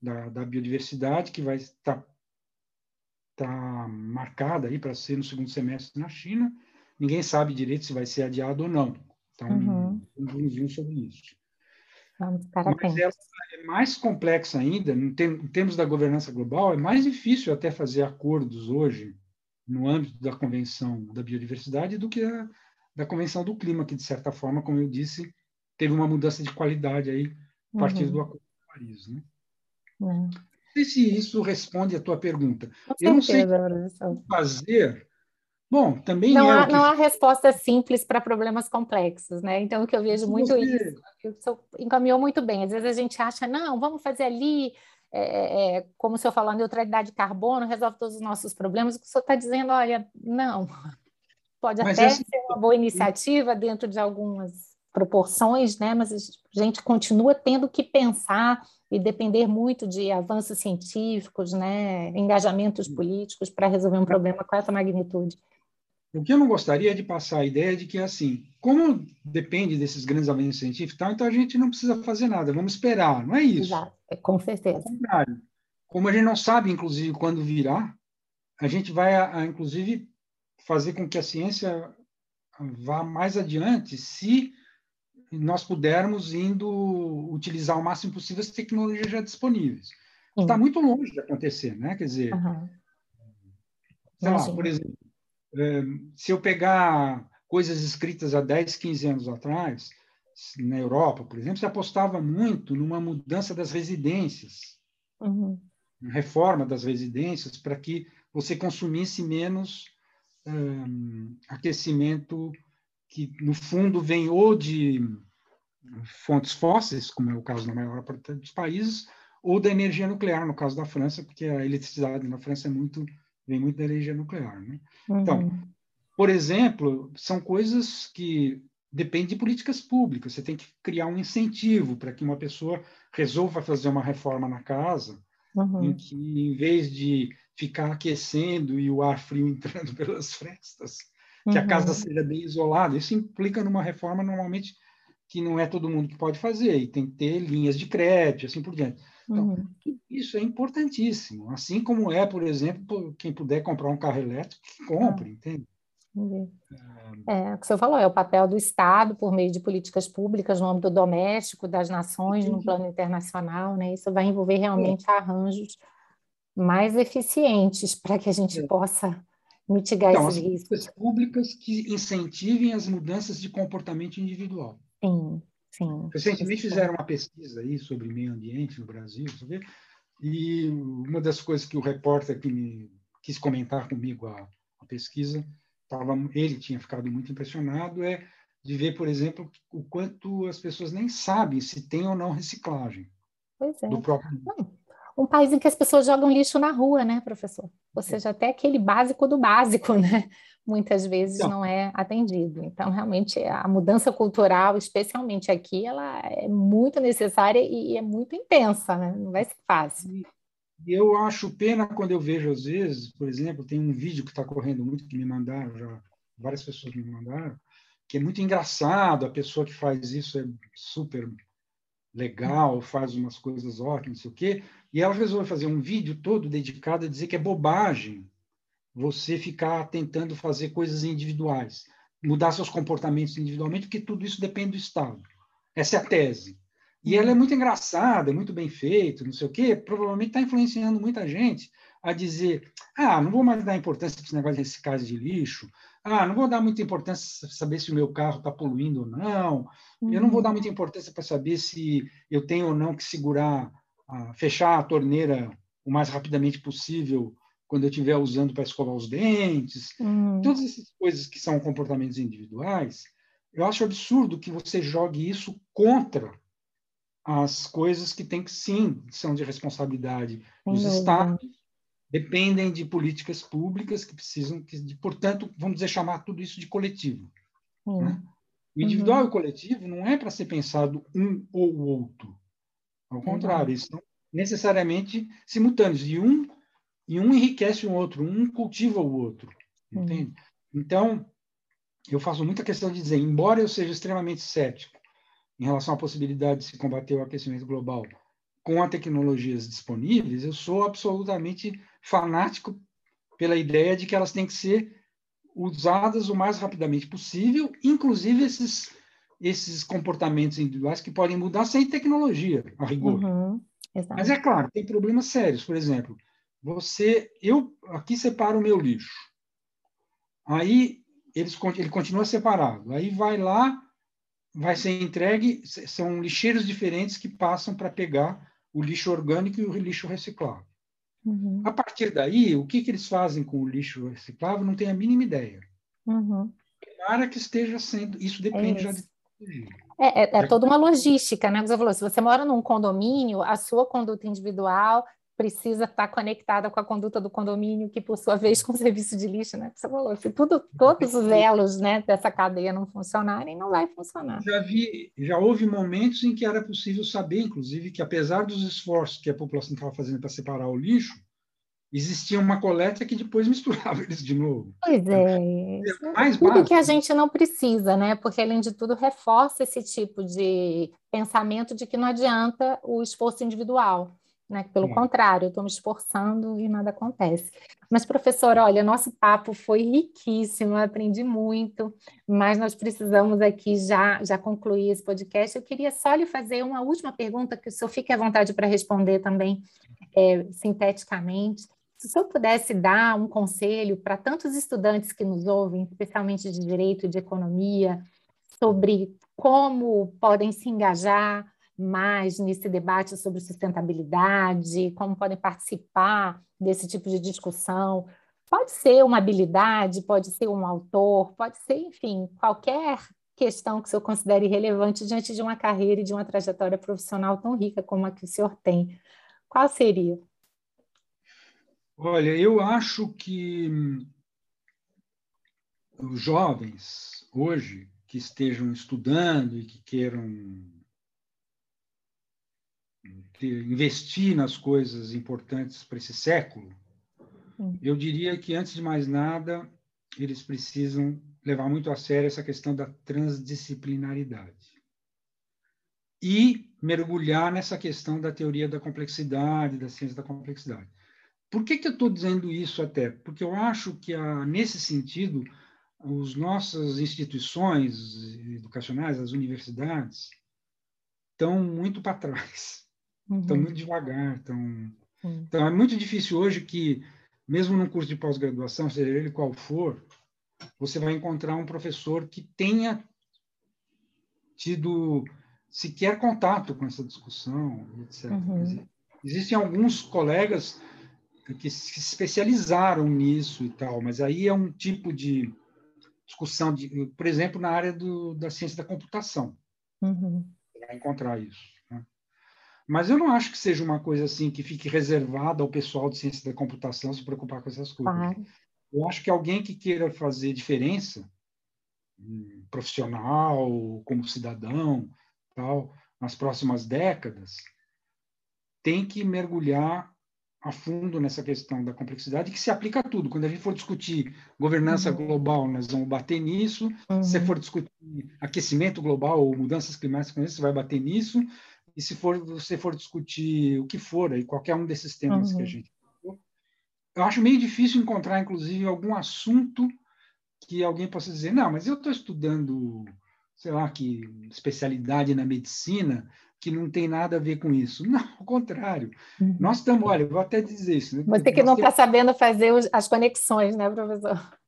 da, da biodiversidade, que vai estar tá marcada aí para ser no segundo semestre na China. Ninguém sabe direito se vai ser adiado ou não. Então, uhum. um sobre isso. Vamos Mas ela é mais complexa ainda, em termos da governança global, é mais difícil até fazer acordos hoje no âmbito da Convenção da Biodiversidade do que a, da Convenção do Clima, que, de certa forma, como eu disse, teve uma mudança de qualidade aí a partir uhum. do Acordo de Paris. Né? Uhum. Não sei se isso responde à tua pergunta. Com eu não sei o que fazer. Bom, também não é há, que... não há resposta simples para problemas complexos, né? Então, o que eu vejo muito Você... isso, encaminhou muito bem. Às vezes a gente acha, não, vamos fazer ali, é, é, é como o senhor falou, neutralidade de carbono resolve todos os nossos problemas. O que o senhor está dizendo, olha, não, pode Mas até esse... ser uma boa iniciativa dentro de algumas proporções, né? Mas a gente continua tendo que pensar e depender muito de avanços científicos, né? Engajamentos políticos para resolver um problema com essa magnitude. O que eu não gostaria é de passar a ideia de que, assim, como depende desses grandes avanços científicos, então a gente não precisa fazer nada, vamos esperar, não é isso? Exato, é, com certeza. Ao contrário. Como a gente não sabe, inclusive, quando virá, a gente vai, inclusive, fazer com que a ciência vá mais adiante se nós pudermos indo utilizar o máximo possível as tecnologias já disponíveis. Está muito longe de acontecer, né? Quer dizer, uhum. sei lá, por exemplo, se eu pegar coisas escritas há 10, 15 anos atrás, na Europa, por exemplo, se apostava muito numa mudança das residências, uhum. reforma das residências, para que você consumisse menos um, eh, aquecimento que no fundo vem ou de fontes fósseis, como é o caso na maior parte dos países, ou da energia nuclear, no caso da França, porque a eletricidade na França é muito vem muito da energia nuclear. Né? Uhum. Então, por exemplo, são coisas que dependem de políticas públicas. Você tem que criar um incentivo para que uma pessoa resolva fazer uma reforma na casa, uhum. em que, em vez de ficar aquecendo e o ar frio entrando pelas frestas, que uhum. a casa seja bem isolada. Isso implica numa reforma normalmente que não é todo mundo que pode fazer, e tem que ter linhas de crédito, assim por diante. Então, uhum. isso é importantíssimo. Assim como é, por exemplo, quem puder comprar um carro elétrico, que compre, ah. entende? É, o que você falou, é o papel do Estado por meio de políticas públicas no âmbito doméstico, das nações, no plano internacional, né? Isso vai envolver realmente é. arranjos mais eficientes para que a gente é. possa mitigar então, esses riscos. públicas que incentivem as mudanças de comportamento individual. Sim, sim. Recentemente fizeram uma pesquisa aí sobre meio ambiente no Brasil, sabe? e uma das coisas que o repórter que me quis comentar comigo a, a pesquisa, tava, ele tinha ficado muito impressionado, é de ver, por exemplo, o quanto as pessoas nem sabem se tem ou não reciclagem. Pois é. Do próprio... Um país em que as pessoas jogam lixo na rua, né, professor? Ou seja, até aquele básico do básico, né? Muitas vezes não, não é atendido. Então, realmente, a mudança cultural, especialmente aqui, ela é muito necessária e é muito intensa, né? Não vai ser fácil. Eu acho pena quando eu vejo, às vezes, por exemplo, tem um vídeo que está correndo muito, que me mandaram, já várias pessoas me mandaram, que é muito engraçado, a pessoa que faz isso é super legal, faz umas coisas ótimas, não sei o quê, e ela resolveu fazer um vídeo todo dedicado a dizer que é bobagem você ficar tentando fazer coisas individuais, mudar seus comportamentos individualmente, porque tudo isso depende do Estado. Essa é a tese. E ela é muito engraçada, muito bem feita, não sei o quê, provavelmente está influenciando muita gente a dizer: ah, não vou mais dar importância para esse negócio de reciclagem de lixo, ah, não vou dar muita importância para saber se o meu carro está poluindo ou não, eu não vou dar muita importância para saber se eu tenho ou não que segurar, fechar a torneira o mais rapidamente possível quando eu estiver usando para escovar os dentes. Hum. Todas essas coisas que são comportamentos individuais, eu acho absurdo que você jogue isso contra as coisas que tem que sim são de responsabilidade dos uhum. estados dependem de políticas públicas que precisam que de, portanto vamos dizer chamar tudo isso de coletivo uhum. né? o individual uhum. e o coletivo não é para ser pensado um ou outro ao contrário eles são necessariamente simultâneos. E um e um enriquece o outro um cultiva o outro entende? Então eu faço muita questão de dizer embora eu seja extremamente cético em relação à possibilidade de se combater o aquecimento global com as tecnologias disponíveis, eu sou absolutamente fanático pela ideia de que elas têm que ser usadas o mais rapidamente possível, inclusive esses esses comportamentos individuais que podem mudar sem tecnologia, a rigor. Uhum, Mas é claro, tem problemas sérios. Por exemplo, você, eu aqui separo o meu lixo. Aí eles, ele continua separado. Aí vai lá vai ser entregue, são lixeiros diferentes que passam para pegar o lixo orgânico e o lixo reciclável. Uhum. A partir daí, o que, que eles fazem com o lixo reciclável, não tenho a mínima ideia. Uhum. Para que esteja sendo, isso depende é já de é, é, é, toda uma logística, né? Você falou, se você mora num condomínio, a sua conduta individual precisa estar conectada com a conduta do condomínio, que por sua vez com o serviço de lixo, né? Você falou, se tudo, todos os elos, né, dessa cadeia não funcionarem, não vai funcionar. Já vi, já houve momentos em que era possível saber, inclusive, que apesar dos esforços que a população estava fazendo para separar o lixo, existia uma coleta que depois misturava eles de novo. Pois é. é mais tudo básico. que a gente não precisa, né? Porque, além de tudo, reforça esse tipo de pensamento de que não adianta o esforço individual né? Pelo contrário, eu estou me esforçando e nada acontece. Mas, professor, olha, nosso papo foi riquíssimo, aprendi muito, mas nós precisamos aqui já, já concluir esse podcast. Eu queria só lhe fazer uma última pergunta, que o senhor fique à vontade para responder também é, sinteticamente. Se o senhor pudesse dar um conselho para tantos estudantes que nos ouvem, especialmente de direito e de economia, sobre como podem se engajar mais nesse debate sobre sustentabilidade, como podem participar desse tipo de discussão. Pode ser uma habilidade, pode ser um autor, pode ser, enfim, qualquer questão que o senhor considere relevante diante de uma carreira e de uma trajetória profissional tão rica como a que o senhor tem. Qual seria? Olha, eu acho que os jovens hoje que estejam estudando e que queiram investir nas coisas importantes para esse século, eu diria que, antes de mais nada, eles precisam levar muito a sério essa questão da transdisciplinaridade e mergulhar nessa questão da teoria da complexidade, da ciência da complexidade. Por que, que eu estou dizendo isso até? Porque eu acho que, nesse sentido, as nossas instituições educacionais, as universidades, estão muito para trás estão uhum. muito devagar. Estão... Uhum. Então, é muito difícil hoje que, mesmo num curso de pós-graduação, seja ele qual for, você vai encontrar um professor que tenha tido sequer contato com essa discussão, etc. Uhum. Existem alguns colegas que se especializaram nisso e tal, mas aí é um tipo de discussão, de, por exemplo, na área do, da ciência da computação. Uhum. Vai encontrar isso. Né? Mas eu não acho que seja uma coisa assim que fique reservada ao pessoal de ciência da computação se preocupar com essas coisas. Claro. Eu acho que alguém que queira fazer diferença, profissional, como cidadão, tal, nas próximas décadas, tem que mergulhar a fundo nessa questão da complexidade que se aplica a tudo. Quando a gente for discutir governança uhum. global, nós vamos bater nisso. Uhum. Se for discutir aquecimento global ou mudanças climáticas, você vai bater nisso. E se for você for discutir o que for, aí qualquer um desses temas uhum. que a uhum. gente eu acho meio difícil encontrar, inclusive, algum assunto que alguém possa dizer, não, mas eu estou estudando, sei lá, que especialidade na medicina, que não tem nada a ver com isso. Não, ao contrário. Uhum. Nós estamos, olha, vou até dizer isso. Né? Você que não está temos... sabendo fazer as conexões, né, professor?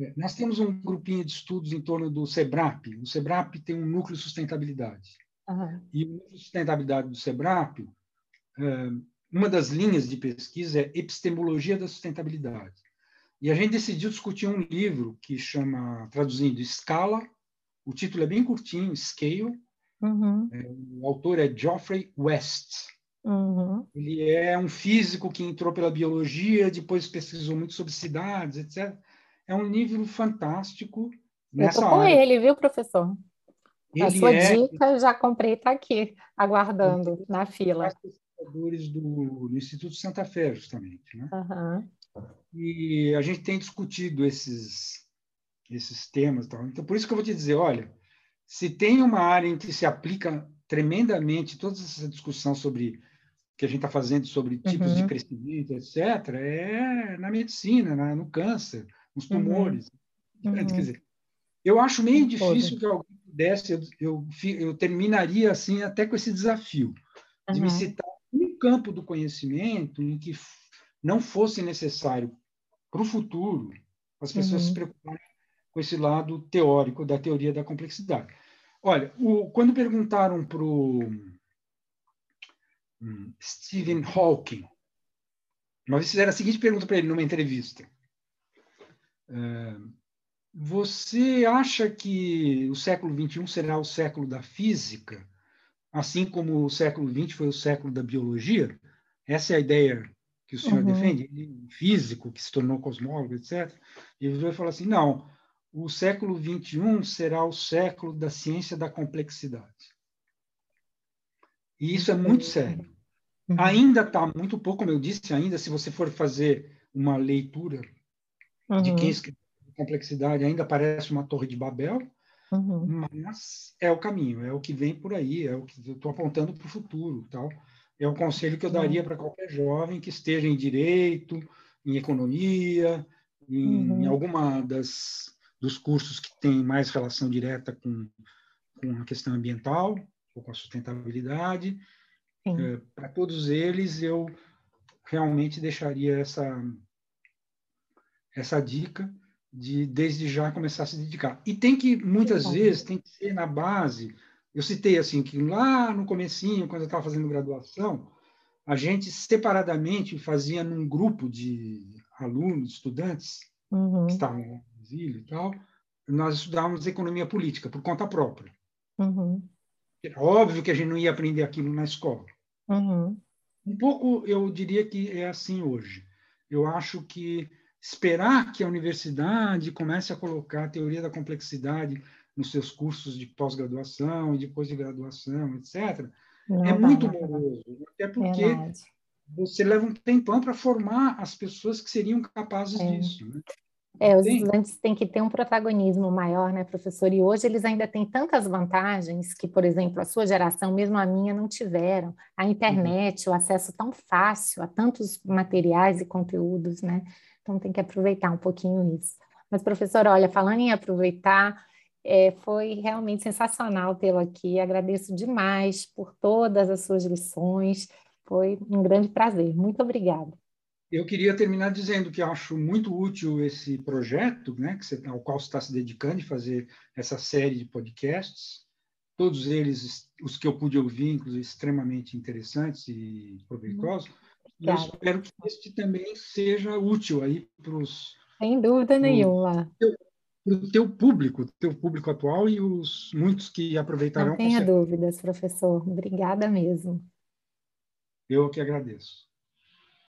É, nós temos um grupinho de estudos em torno do SEBRAP. O SEBRAP tem um núcleo de sustentabilidade. Uhum. E o núcleo de sustentabilidade do SEBRAP, é, uma das linhas de pesquisa é epistemologia da sustentabilidade. E a gente decidiu discutir um livro que chama, traduzindo, Escala. O título é bem curtinho, Scale, Uhum. É, o autor é Geoffrey West. Uhum. Ele é um físico que entrou pela biologia, depois pesquisou muito sobre cidades, etc. É um livro fantástico. Nessa eu tô com área. ele, viu, professor? Ele a sua é... dica já comprei, está aqui, aguardando na fila. pesquisadores do, do, Instituto Santa Fé, justamente. Né? Uhum. E a gente tem discutido esses, esses temas. Tal. Então, por isso que eu vou te dizer, olha, se tem uma área em que se aplica tremendamente toda essa discussão sobre que a gente está fazendo sobre tipos uhum. de crescimento, etc., é na medicina, na, no câncer, nos uhum. tumores. Uhum. Quer dizer, eu acho meio difícil que alguém pudesse, eu, eu, eu, terminaria assim até com esse desafio de me uhum. citar um campo do conhecimento em que não fosse necessário para o futuro as pessoas se uhum. preocuparem com esse lado teórico da teoria da complexidade. Olha, o, quando perguntaram para o hum, Stephen Hawking, uma vez fizeram a seguinte pergunta para ele numa entrevista: é, Você acha que o século XXI será o século da física, assim como o século XX foi o século da biologia? Essa é a ideia que o senhor uhum. defende? Físico, que se tornou cosmólogo, etc. E ele vai falar assim: não o século XXI será o século da ciência da complexidade. E isso é muito uhum. sério. Uhum. Ainda está muito pouco, como eu disse, ainda se você for fazer uma leitura uhum. de quem escreveu complexidade, ainda parece uma torre de Babel, uhum. mas é o caminho, é o que vem por aí, é o que eu estou apontando para o futuro. Tal. É o conselho que eu daria para qualquer jovem que esteja em direito, em economia, em, em alguma das dos cursos que têm mais relação direta com, com a questão ambiental ou com a sustentabilidade. É, Para todos eles, eu realmente deixaria essa, essa dica de, desde já, começar a se dedicar. E tem que, muitas Sim. vezes, tem que ser na base. Eu citei assim que lá no comecinho, quando eu estava fazendo graduação, a gente separadamente fazia num grupo de alunos, estudantes, uhum. que estavam Brasília e tal, nós estudávamos economia política por conta própria. Uhum. Óbvio que a gente não ia aprender aquilo na escola. Uhum. Um pouco, eu diria que é assim hoje. Eu acho que esperar que a universidade comece a colocar a teoria da complexidade nos seus cursos de pós-graduação e depois de graduação, etc., não é muito moroso. Até porque Verdade. você leva um tempão para formar as pessoas que seriam capazes é. disso. Né? É, os Sim. estudantes têm que ter um protagonismo maior, né, professor? E hoje eles ainda têm tantas vantagens que, por exemplo, a sua geração, mesmo a minha, não tiveram. A internet, uhum. o acesso tão fácil a tantos materiais e conteúdos, né? Então tem que aproveitar um pouquinho isso. Mas, professor, olha, falando em aproveitar, é, foi realmente sensacional tê-lo aqui. Agradeço demais por todas as suas lições. Foi um grande prazer. Muito obrigada. Eu queria terminar dizendo que acho muito útil esse projeto, né, que você, ao qual você está se dedicando de fazer essa série de podcasts. todos eles, os que eu pude ouvir, inclusive, extremamente interessantes e proveitosos. E eu espero que este também seja útil aí para os... Sem dúvida nenhuma. Para o teu público, teu público atual e os muitos que aproveitarão. Não tenha dúvidas, professor. Obrigada mesmo. Eu que agradeço.